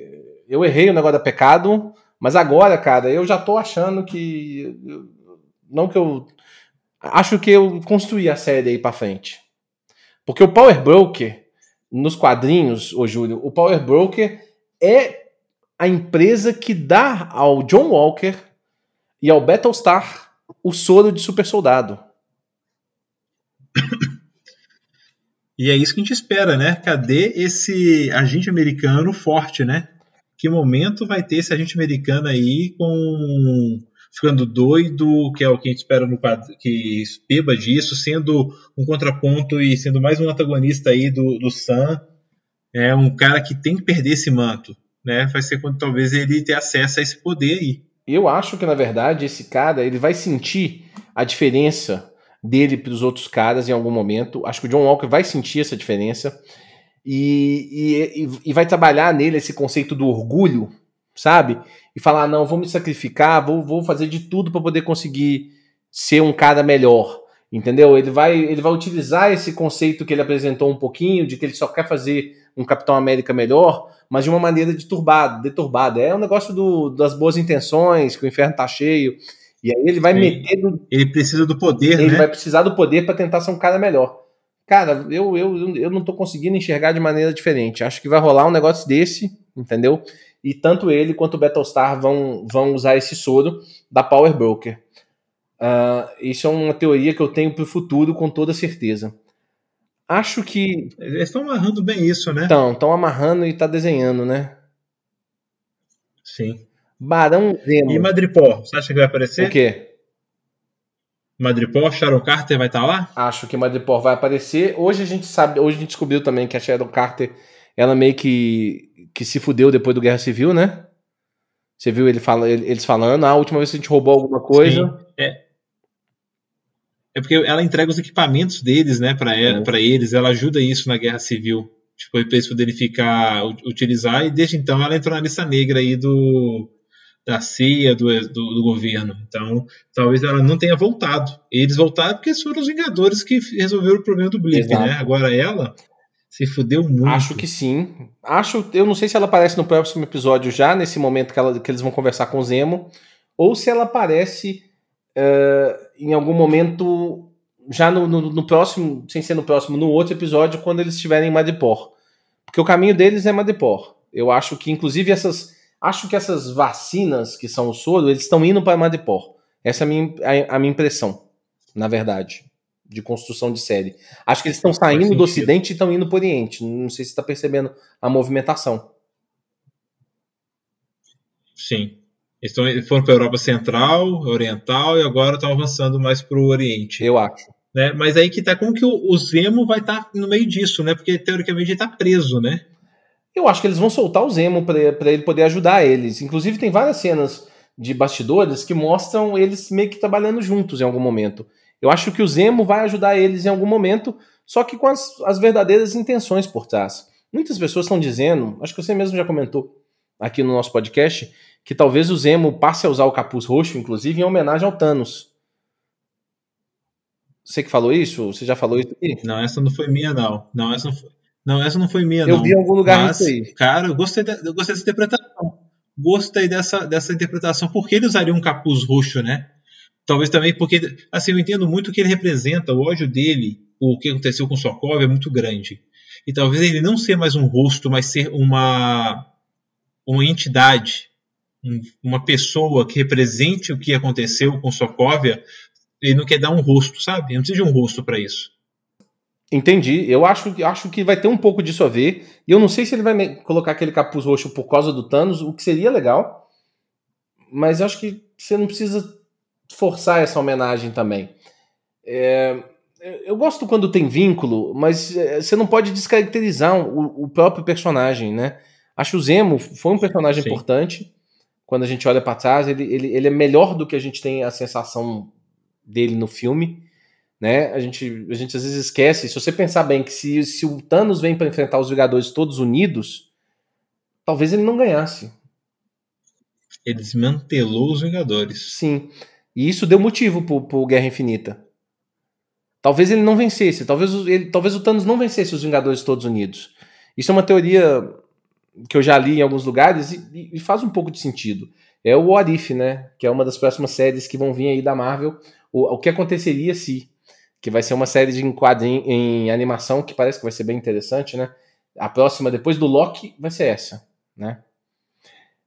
eu errei o negócio da pecado, mas agora, cara, eu já tô achando que. Não que eu. Acho que eu construí a série aí pra frente. Porque o Power Broker, nos quadrinhos, ô Júlio, o Power Broker é a empresa que dá ao John Walker e ao Battlestar o soro de super soldado. E é isso que a gente espera, né? Cadê esse agente americano forte, né? Que momento vai ter esse agente americano aí com ficando doido, que é o que a gente espera no que beba disso, sendo um contraponto e sendo mais um antagonista aí do, do Sam. É um cara que tem que perder esse manto, né? Vai ser quando talvez ele tenha acesso a esse poder aí. Eu acho que na verdade esse cara ele vai sentir a diferença dele para os outros caras em algum momento. Acho que o John Walker vai sentir essa diferença. e, e, e vai trabalhar nele esse conceito do orgulho, sabe? E falar, não, vou me sacrificar, vou, vou fazer de tudo para poder conseguir ser um cara melhor. Entendeu? Ele vai, ele vai utilizar esse conceito que ele apresentou um pouquinho, de que ele só quer fazer um Capitão América melhor, mas de uma maneira deturbada, deturbada. É um negócio do, das boas intenções, que o inferno tá cheio. E aí ele vai meter. Do, ele precisa do poder, ele né? vai precisar do poder para tentar ser um cara melhor. Cara, eu, eu, eu não tô conseguindo enxergar de maneira diferente. Acho que vai rolar um negócio desse, entendeu? E tanto ele quanto o Battlestar vão, vão usar esse soro da Power Broker. Uh, isso é uma teoria que eu tenho para o futuro com toda certeza. Acho que. Eles estão amarrando bem isso, né? Estão, estão amarrando e tá desenhando, né? Sim. Barão Zemo. E Madripoor, você acha que vai aparecer? O quê? Madripoor, Sharon Carter vai estar tá lá? Acho que Madripoor vai aparecer. Hoje a gente sabe, hoje a gente descobriu também que a Sharon Carter, ela meio que, que se fudeu depois do Guerra Civil, né? Você viu ele fala, eles falando, ah, a última vez que a gente roubou alguma coisa. Sim, é. É porque ela entrega os equipamentos deles, né, para é. Pra eles, ela ajuda isso na guerra civil. Tipo, para eles poderem ficar, utilizar, e desde então ela entrou na lista negra aí do, da CIA, do, do, do, governo. Então, talvez ela não tenha voltado. Eles voltaram porque foram os Vingadores que resolveram o problema do Blip, né? Agora ela se fudeu muito. Acho que sim. Acho, eu não sei se ela aparece no próximo episódio já, nesse momento que, ela, que eles vão conversar com o Zemo, ou se ela aparece uh, em algum momento já no, no, no, próximo, sem ser no próximo, no outro episódio, quando eles estiverem em Madripoor. Porque o caminho deles é Madripoor. Eu acho que, inclusive, essas. Acho que essas vacinas que são o soro, eles estão indo para Madripoor. Essa é a minha, a, a minha impressão, na verdade, de construção de série. Acho que eles estão saindo do Ocidente e estão indo para o Oriente. Não sei se está percebendo a movimentação. Sim. Eles foram para a Europa Central, Oriental e agora estão avançando mais para o Oriente. Eu acho. Né? Mas aí que tá como que o, o Zemo vai estar tá no meio disso, né? Porque teoricamente ele está preso, né? Eu acho que eles vão soltar o Zemo para ele poder ajudar eles. Inclusive tem várias cenas de bastidores que mostram eles meio que trabalhando juntos em algum momento. Eu acho que o Zemo vai ajudar eles em algum momento, só que com as, as verdadeiras intenções por trás. Muitas pessoas estão dizendo, acho que você mesmo já comentou aqui no nosso podcast, que talvez o Zemo passe a usar o capuz roxo, inclusive, em homenagem ao Thanos. Você que falou isso? Você já falou isso aqui? Não, essa não foi minha, não. Não, essa não foi, não, essa não foi minha, eu não. Eu vi em algum lugar Mas, isso aí. Cara, eu gostei, de, eu gostei dessa interpretação. Gostei dessa, dessa interpretação. Por que ele usaria um capuz roxo, né? Talvez também porque, assim, eu entendo muito o que ele representa, o ódio dele, o que aconteceu com Sokov é muito grande. E talvez ele não ser mais um rosto, mas ser uma, uma entidade um, uma pessoa que represente o que aconteceu com Sokovia, ele não quer dar um rosto, sabe? Não precisa de um rosto para isso. Entendi. Eu acho, acho que vai ter um pouco disso a ver. E eu não sei se ele vai colocar aquele capuz roxo por causa do Thanos, o que seria legal. Mas eu acho que você não precisa forçar essa homenagem também. É, eu gosto quando tem vínculo, mas é, você não pode descaracterizar o, o próprio personagem, né? Acho o Zemo foi um personagem Sim. importante quando a gente olha para trás, ele, ele, ele é melhor do que a gente tem a sensação dele no filme. Né? A, gente, a gente às vezes esquece. Se você pensar bem que se, se o Thanos vem para enfrentar os Vingadores todos unidos, talvez ele não ganhasse. Ele desmantelou os Vingadores. Sim. E isso deu motivo pro, pro Guerra Infinita. Talvez ele não vencesse. Talvez, ele, talvez o Thanos não vencesse os Vingadores todos unidos. Isso é uma teoria que eu já li em alguns lugares e, e, faz um pouco de sentido. É o What If, né? Que é uma das próximas séries que vão vir aí da Marvel. O, o que aconteceria se. Que vai ser uma série de quadrinho em animação que parece que vai ser bem interessante, né? A próxima, depois do Loki, vai ser essa, né?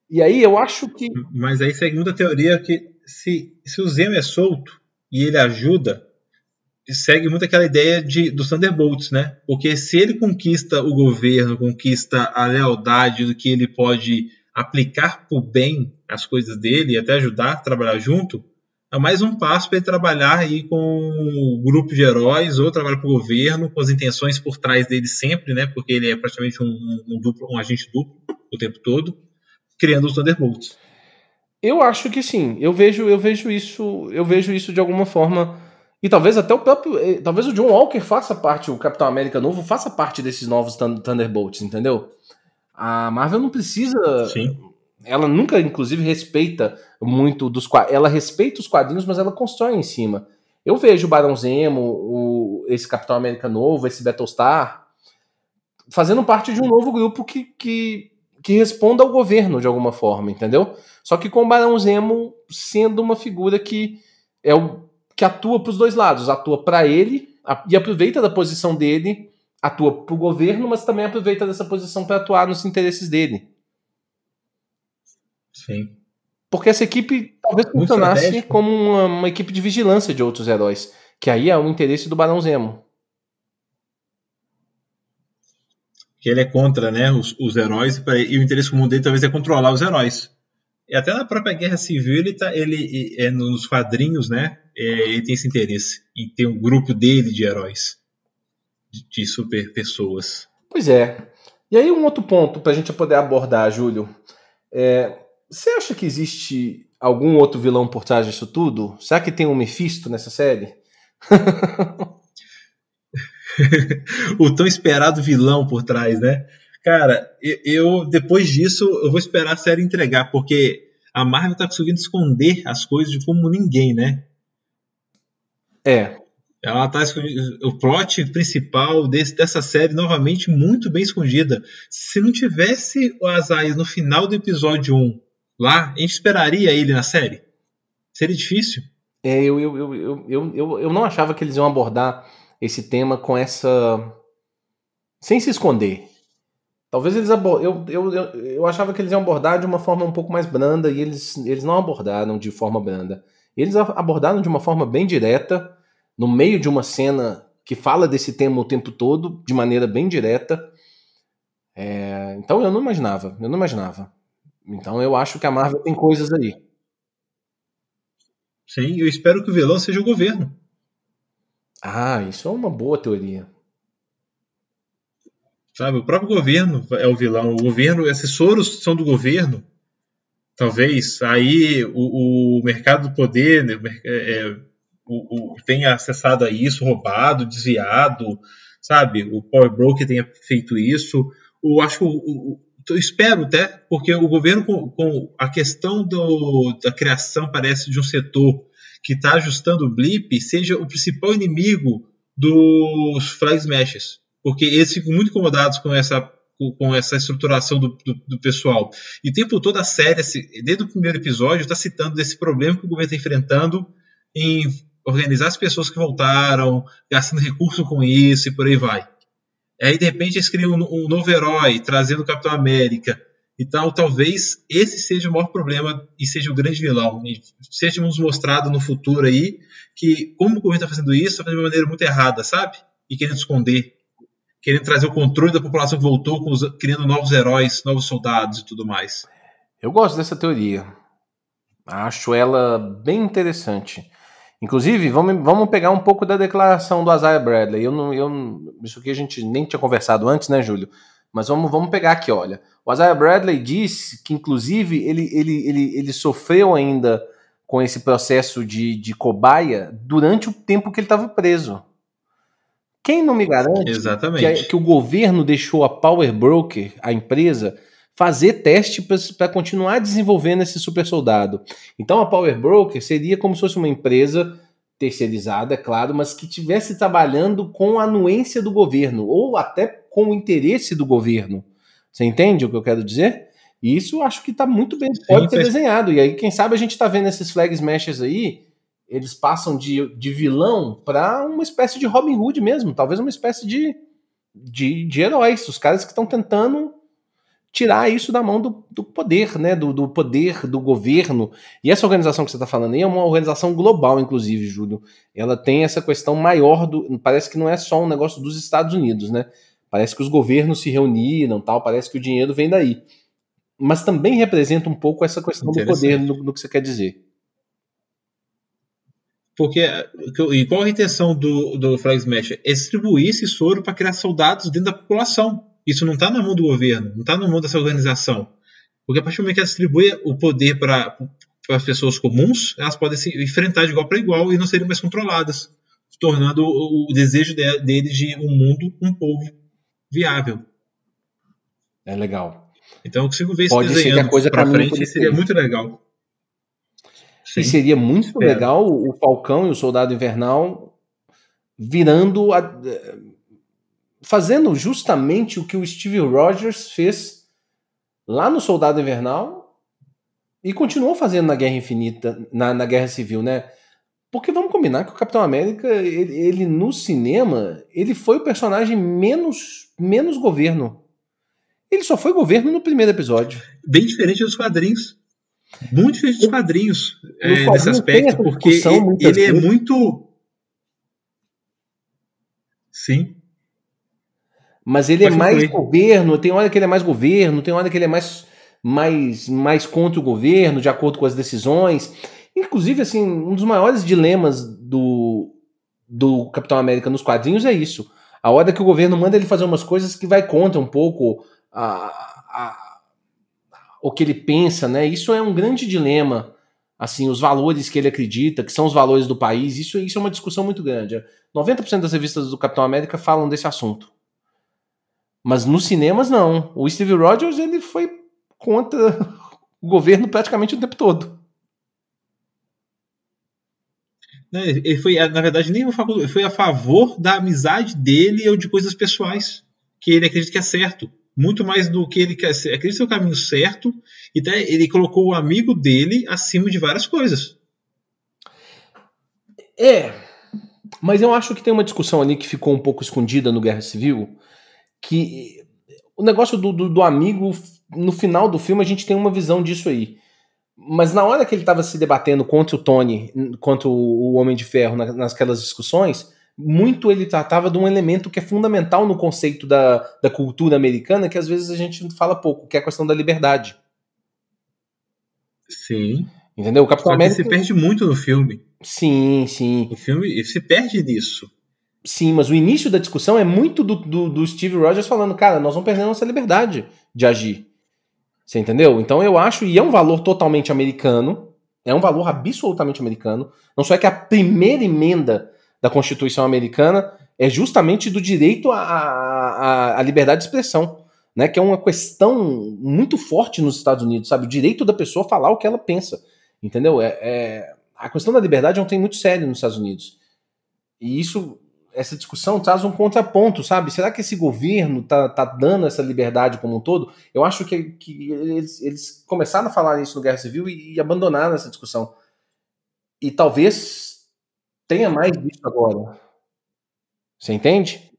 E aí eu acho que. Mas aí, segundo a teoria, que se, se o Zemo é solto e ele ajuda, segue muito aquela ideia de, dos Thunderbolts, né? Porque se ele conquista o governo, conquista a lealdade do que ele pode aplicar por bem as coisas dele e até ajudar a trabalhar junto, é mais um passo para ele trabalhar aí com o grupo de heróis ou trabalhar para o governo, com as intenções por trás dele sempre, né? Porque ele é praticamente um, um, duplo, um agente duplo o tempo todo, criando os Thunderbolts. Eu acho que sim. Eu vejo, eu vejo isso, eu vejo isso de alguma forma E talvez até o próprio. Eh, talvez o John Walker faça parte, o Capitão América novo, faça parte desses novos Thunderbolts, entendeu? A Marvel não precisa. Sim. Ela nunca, inclusive, respeita muito dos. Ela respeita os quadrinhos, mas ela constrói em cima. Eu vejo o Barão Zemo, o, esse Capitão América novo, esse Battlestar, fazendo parte de um novo grupo que, que, que responda ao governo de alguma forma, entendeu? Só que com o Barão Zemo sendo uma figura que é o que atua para os dois lados, atua para ele e aproveita da posição dele, atua para o governo, mas também aproveita dessa posição para atuar nos interesses dele. Sim. Porque essa equipe talvez Muito funcionasse como uma, uma, equipe de vigilância de outros heróis, que aí é o interesse do Barão Zemo. Que ele é contra né, os, os heróis, e o interesse comum dele talvez é controlar os heróis. E até na própria Guerra Civil, ele, tá, ele é nos quadrinhos, né? É, ele tem esse interesse em ter um grupo dele de heróis, de, de super pessoas. Pois é. E aí um outro ponto para a gente poder abordar, Júlio. É, você acha que existe algum outro vilão por trás disso tudo? Será que tem um Mephisto nessa série? o tão esperado vilão por trás, né? Cara, eu depois disso eu vou esperar a série entregar, porque a Marvel tá conseguindo esconder as coisas de como ninguém, né? É. Ela tá o plot principal desse, dessa série novamente muito bem escondida. Se não tivesse o Azai no final do episódio 1 lá, a gente esperaria ele na série? Seria difícil? É, eu, eu, eu, eu, eu, eu, não achava que eles iam abordar esse tema com essa. sem se esconder. Talvez eles abordem. Eu, eu, eu, eu, achava que eles iam abordar de uma forma um pouco mais branda e eles, eles não abordaram de forma branda. Eles abordaram de uma forma bem direta, no meio de uma cena que fala desse tema o tempo todo, de maneira bem direta. É, então eu não imaginava, eu não imaginava. Então eu acho que a Marvel tem coisas aí. Sim, eu espero que o vilão seja o governo. Ah, isso é uma boa teoria. Sabe, o próprio governo é o vilão. O governo, assessores são do governo. Talvez aí o, o mercado do poder né, é, é, o, o, tenha acessado a isso, roubado, desviado, sabe? O Power Broker tenha feito isso. Eu acho que o, espero até, porque o governo com, com a questão do, da criação parece de um setor que está ajustando o blip seja o principal inimigo dos flag smashes porque eles ficam muito incomodados com essa com essa estruturação do, do, do, pessoal. E o tempo todo a série, desde o primeiro episódio, está citando desse problema que o governo está enfrentando em organizar as pessoas que voltaram, gastando recurso com isso e por aí vai. Aí, de repente, eles criam um, um novo herói, trazendo o Capitão América. Então, talvez esse seja o maior problema e seja o grande vilão. E seja nos mostrado no futuro aí que, como o governo está fazendo isso, está fazendo de uma maneira muito errada, sabe? E querendo esconder querendo trazer o controle da população que voltou, criando novos heróis, novos soldados e tudo mais. Eu gosto dessa teoria. Acho ela bem interessante. Inclusive, vamos, vamos pegar um pouco da declaração do Isaiah Bradley. Eu não, eu, isso aqui a gente nem tinha conversado antes, né, Júlio? Mas vamos, vamos pegar aqui, olha. O Isaiah Bradley disse que, inclusive, ele, ele, ele, ele sofreu ainda com esse processo de, de cobaia durante o tempo que ele estava preso. Quem não me garante que, que, o governo deixou a Power Broker, a empresa, fazer teste para continuar desenvolvendo esse super soldado? Então a Power Broker seria como se fosse uma empresa terceirizada, é claro, mas que estivesse trabalhando com a anuência do governo, ou até com o interesse do governo. Você entende o que eu quero dizer? E isso acho que está muito bem, pode ser desenhado. E aí, quem sabe a gente está vendo esses flag smashers aí eles passam de, de vilão para uma espécie de Robin Hood mesmo, talvez uma espécie de, de, de heróis, os caras que estão tentando tirar isso da mão do, do poder, né, do, do, poder do governo. E essa organização que você está falando aí é uma organização global, inclusive, Júlio. Ela tem essa questão maior do, parece que não é só um negócio dos Estados Unidos, né? Parece que os governos se reuniram, tal. Parece que o dinheiro vem daí. Mas também representa um pouco essa questão do poder no, no que você quer dizer. Porque e qual a intenção do, do Flag Smash? É distribuir esse soro para criar soldados dentro da população. Isso não está na mão do governo, não está na mão dessa organização. Porque a partir do momento que ela distribui o poder para as pessoas comuns, elas podem se enfrentar de igual para igual e não seriam mais controladas. tornando o, o desejo de, dele de um mundo, um povo viável. É legal. Então eu consigo ver isso Pode desenhando ser que a coisa pra frente seria muito legal. Sim. E seria muito legal o Falcão e o Soldado Invernal virando a, fazendo justamente o que o Steve Rogers fez lá no Soldado Invernal e continuou fazendo na Guerra Infinita, na, na Guerra Civil, né? Porque vamos combinar que o Capitão América, ele, ele, no cinema, ele foi o personagem menos, menos governo. Ele só foi governo no primeiro episódio. Bem diferente dos quadrinhos. Muito diferente dos quadrinhos é, nesse aspecto, porque ele, ele é muito. Sim. Mas ele é mais governo, tem hora que ele é mais governo, tem hora que ele é mais, mais, mais contra o governo, de acordo com as decisões. Inclusive, assim, um dos maiores dilemas do, do Capitão América nos quadrinhos é isso. A hora que o governo manda ele fazer umas coisas que vai contra um pouco a, a, o que ele pensa, né? Isso é um grande dilema. Assim, os valores que ele acredita, que são os valores do país, isso, isso é uma discussão muito grande. 90% das revistas do Capitão América falam desse assunto. Mas nos cinemas, não. O Steve Rogers ele foi contra o governo praticamente o tempo todo. Ele foi, na verdade, nem foi a favor da amizade dele ou de coisas pessoais que ele acredita que é certo. Muito mais do que ele quer acredita ser o caminho certo e até ele colocou o amigo dele acima de várias coisas. É, mas eu acho que tem uma discussão ali que ficou um pouco escondida no Guerra Civil, que o negócio do, do, do, amigo, no final do filme a gente tem uma visão disso aí. Mas na hora que ele estava se debatendo contra o Tony, contra o, Homem de Ferro, na, nasquelas discussões, muito ele tratava de um elemento que é fundamental no conceito da, da cultura americana, que às vezes a gente fala pouco, que é a questão da liberdade. Sim. Entendeu? O Capitão Só América se perde muito no filme. Sim, sim. O filme se perde nisso. Sim, mas o início da discussão é muito do, do, do, Steve Rogers falando, cara, nós vamos perder nossa liberdade de agir. Você entendeu? Então eu acho, e é um valor totalmente americano, é um valor absolutamente americano. Não só é que a primeira emenda da Constituição americana é justamente do direito à, liberdade de expressão, né? Que é uma questão muito forte nos Estados Unidos, sabe? O direito da pessoa falar o que ela pensa, entendeu? É, é a questão da liberdade é um tema muito sério nos Estados Unidos. E isso essa discussão traz um contraponto, sabe? Será que esse governo tá, tá dando essa liberdade como um todo? Eu acho que, que eles, eles começaram a falar isso no Guerra Civil e, e abandonaram essa discussão. E talvez tenha mais disso agora. Você entende?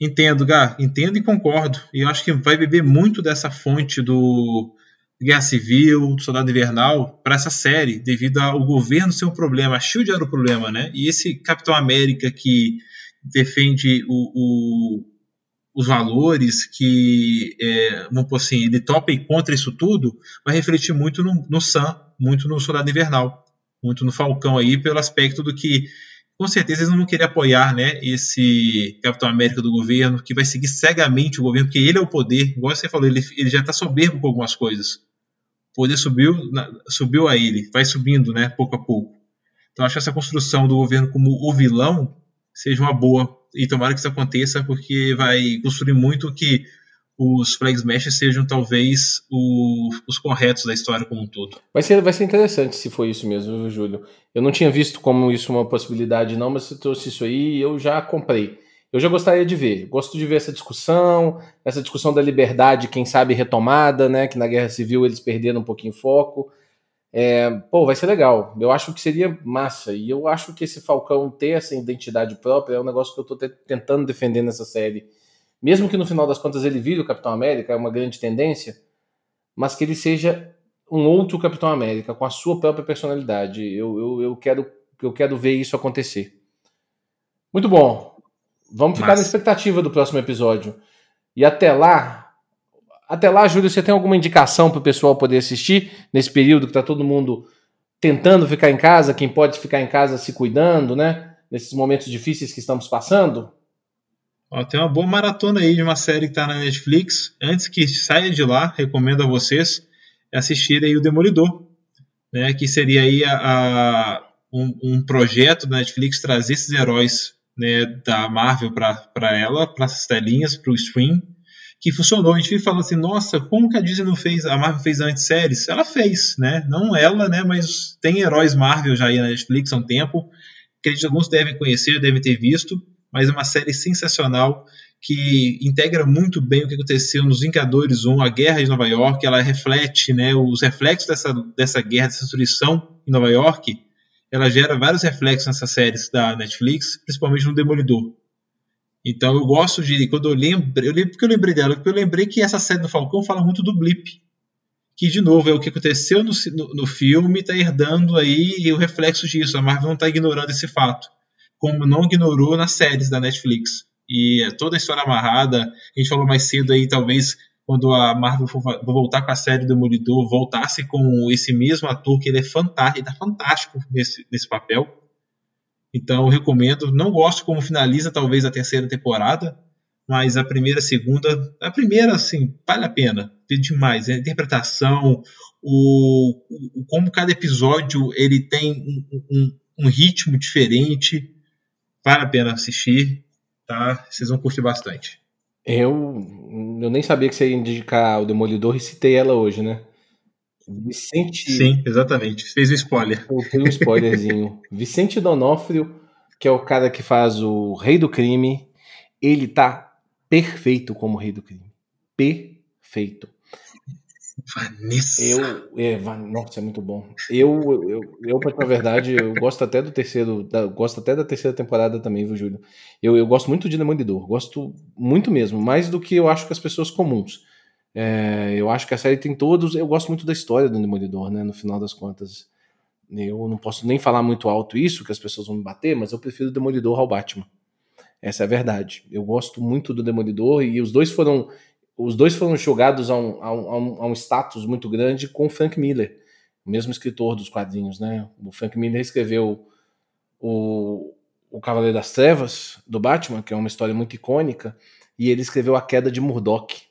Entendo, Gá. Entendo e concordo. E eu acho que vai beber muito dessa fonte do Guerra Civil, do Soldado Invernal, para essa série, devido ao governo ser um problema. A SHIELD era o problema, né? E esse Capitão América que defende o, o, os valores, que, é, vamos por assim, ele topa e contra isso tudo, vai refletir muito no, no Sam, muito no Soldado Invernal, muito no Falcão aí, pelo aspecto do que, com certeza, eles não vão querer apoiar né, esse Capitão América do governo, que vai seguir cegamente o governo, porque ele é o poder, igual você falou, ele, ele já está soberbo com algumas coisas. O poder subiu, subiu a ele, vai subindo, né, pouco a pouco. Então acho que essa construção do governo como o vilão seja uma boa. E tomara que isso aconteça, porque vai construir muito que os Flag Smashers sejam talvez o, os corretos da história como um todo. Vai ser, vai ser interessante se for isso mesmo, Júlio? Eu não tinha visto como isso uma possibilidade, não, mas se trouxe isso aí, eu já comprei. Eu já gostaria de ver. Gosto de ver essa discussão, essa discussão da liberdade, quem sabe retomada, né? Que na Guerra Civil eles perderam um pouquinho o foco. É, pô, vai ser legal. Eu acho que seria massa. E eu acho que esse Falcão ter essa identidade própria é um negócio que eu tô tentando defender nessa série. Mesmo que no final das contas ele vire o Capitão América, é uma grande tendência, mas que ele seja um outro Capitão América, com a sua própria personalidade. Eu, eu, eu, quero, eu quero ver isso acontecer. Muito bom. Vamos ficar na expectativa do próximo episódio. E até lá, até lá, Júlio, você tem alguma indicação para o pessoal poder assistir nesse período que está todo mundo tentando ficar em casa, quem pode ficar em casa se cuidando, né? Nesses momentos difíceis que estamos passando? Ó, tem uma boa maratona aí de uma série que está na Netflix. Antes que saia de lá, recomendo a vocês assistirem o Demolidor, né? Que seria aí a, a um, um projeto da Netflix trazer esses heróis né, da Marvel para ela, para essas telinhas, para o stream, que funcionou. A gente fica falando assim, nossa, como que a Disney não fez, a Marvel fez antes séries? Ela fez, né? Não ela, né? Mas tem heróis Marvel já aí na Netflix há um tempo. Acredito que alguns devem conhecer, devem ter visto, mas é uma série sensacional que integra muito bem o que aconteceu nos Vingadores 1, a Guerra de Nova York, ela reflete né, os reflexos dessa, dessa guerra, dessa destruição em Nova York, ela gera vários reflexos nessas séries da Netflix, principalmente no Demolidor. Então eu gosto de, quando eu lembro, eu lembro porque eu lembrei dela, porque eu lembrei que essa série do Falcão fala muito do blip, que de novo é o que aconteceu no, no, no filme, está herdando aí o reflexo disso. A Marvel não está ignorando esse fato, como não ignorou nas séries da Netflix. E é toda a história amarrada, a gente falou mais cedo aí, talvez quando a Marvel for voltar com a série do Demolidor, voltasse com esse mesmo ator, que ele é fantástico, ele tá fantástico nesse, nesse papel. Então recomendo. Não gosto como finaliza talvez a terceira temporada, mas a primeira, a segunda, a primeira assim vale a pena, demais. A interpretação, o, o como cada episódio ele tem um, um, um, ritmo diferente, vale a pena assistir, tá? Vocês vão curtir bastante. Eu, eu nem sabia que você ia indicar o Demolidor e citei ela hoje, né? Vicente. Sim, exatamente. Fez o um spoiler. Tem um spoilerzinho. Vicente Donofrio, que é o cara que faz o Rei do Crime, ele tá perfeito como Rei do Crime. Perfeito. Vanessa. Eu, é, nossa, é muito bom. Eu, eu, eu pra verdade, eu gosto até do terceiro, da, gosto até da terceira temporada também, viu, Júlio? Eu, eu gosto muito de Demolidor, gosto muito mesmo, mais do que eu acho que as pessoas comuns. É, eu acho que a série tem todos. Eu gosto muito da história do Demolidor, né? No final das contas. Eu não posso nem falar muito alto isso, que as pessoas vão me bater, mas eu prefiro o Demolidor ao Batman. Essa é a verdade. Eu gosto muito do Demolidor e os dois foram os dois foram jogados a um, a um, a um status muito grande com o Frank Miller, o mesmo escritor dos quadrinhos, né? O Frank Miller escreveu o, o Cavaleiro das Trevas do Batman, que é uma história muito icônica, e ele escreveu A Queda de Murdoch,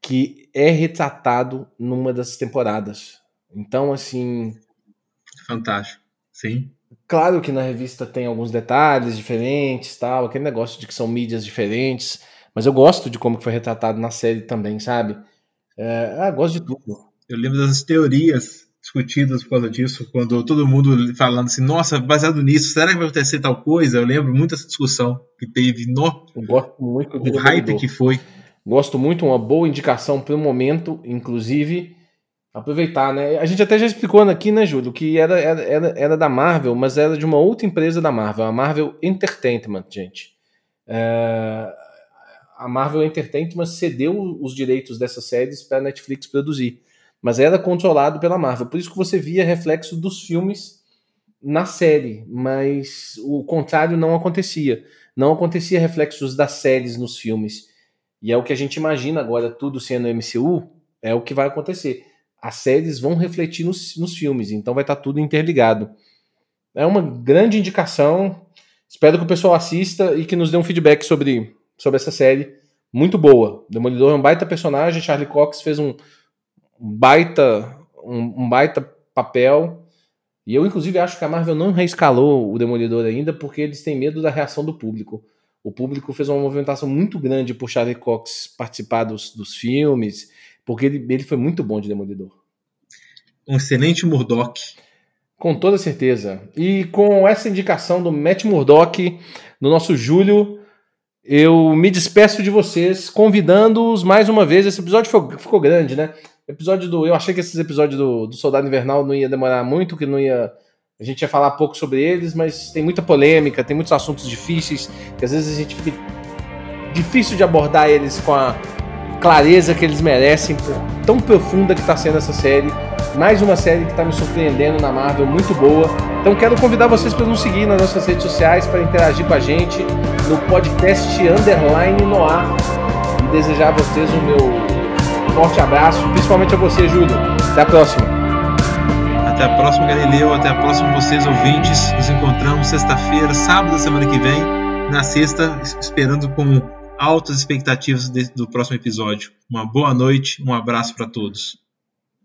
que é retratado numa das temporadas. Então, assim. Fantástico. Sim. Claro que na revista tem alguns detalhes diferentes, tal, aquele negócio de que são mídias diferentes, mas eu gosto de como foi retratado na série também, sabe? É, ah, gosto de tudo. Eu lembro das teorias discutidas por causa disso, quando todo mundo falando assim, nossa, baseado nisso, será que vai acontecer tal coisa? Eu lembro muito dessa discussão que teve, no, eu gosto muito o hype que foi. Gosto muito, uma boa indicação para o momento, inclusive aproveitar, né? A gente até já explicou aqui, né, Júlio, que era, era, era, da Marvel, mas era de uma outra empresa da Marvel, a Marvel Entertainment, gente. É, a Marvel Entertainment cedeu os direitos dessas séries para a Netflix produzir, mas era controlado pela Marvel. Por isso que você via reflexo dos filmes na série, mas o contrário não acontecia. Não acontecia reflexos das séries nos filmes. E é o que a gente imagina agora, tudo sendo MCU, é o que vai acontecer. As séries vão refletir nos, nos filmes, então vai estar tá tudo interligado. É uma grande indicação. Espero que o pessoal assista e que nos dê um feedback sobre, sobre essa série. Muito boa. Demolidor é um baita personagem. Charlie Cox fez um baita, um, um baita papel. E eu, inclusive, acho que a Marvel não reescalou o Demolidor ainda porque eles têm medo da reação do público. O público fez uma movimentação muito grande por Charlie Cox participar dos, dos filmes, porque ele, ele foi muito bom de Demolidor. Um excelente Murdoch. Com toda certeza. E com essa indicação do Matt Murdock, do nosso Júlio, eu me despeço de vocês, convidando-os mais uma vez. Esse episódio ficou, ficou grande, né? Episódio do. Eu achei que esses episódios do, do Soldado Invernal não ia demorar muito, que não ia a gente ia falar pouco sobre eles, mas tem muita polêmica, tem muitos assuntos difíceis, que às vezes a gente fica difícil de abordar eles com a clareza que eles merecem, por tão profunda que está sendo essa série. Mais uma série que está me surpreendendo na Marvel, muito boa. Então quero convidar vocês para nos seguir nas nossas redes sociais, para interagir com a gente no podcast Underline Noir. E desejar a vocês o meu forte abraço, principalmente a você, Júlio. Até a próxima. Até a próxima, Galileu. Até a próxima, vocês ouvintes. Nos encontramos sexta-feira, sábado da semana que vem. Na sexta, esperando com altas expectativas do próximo episódio. Uma boa noite, um abraço para todos.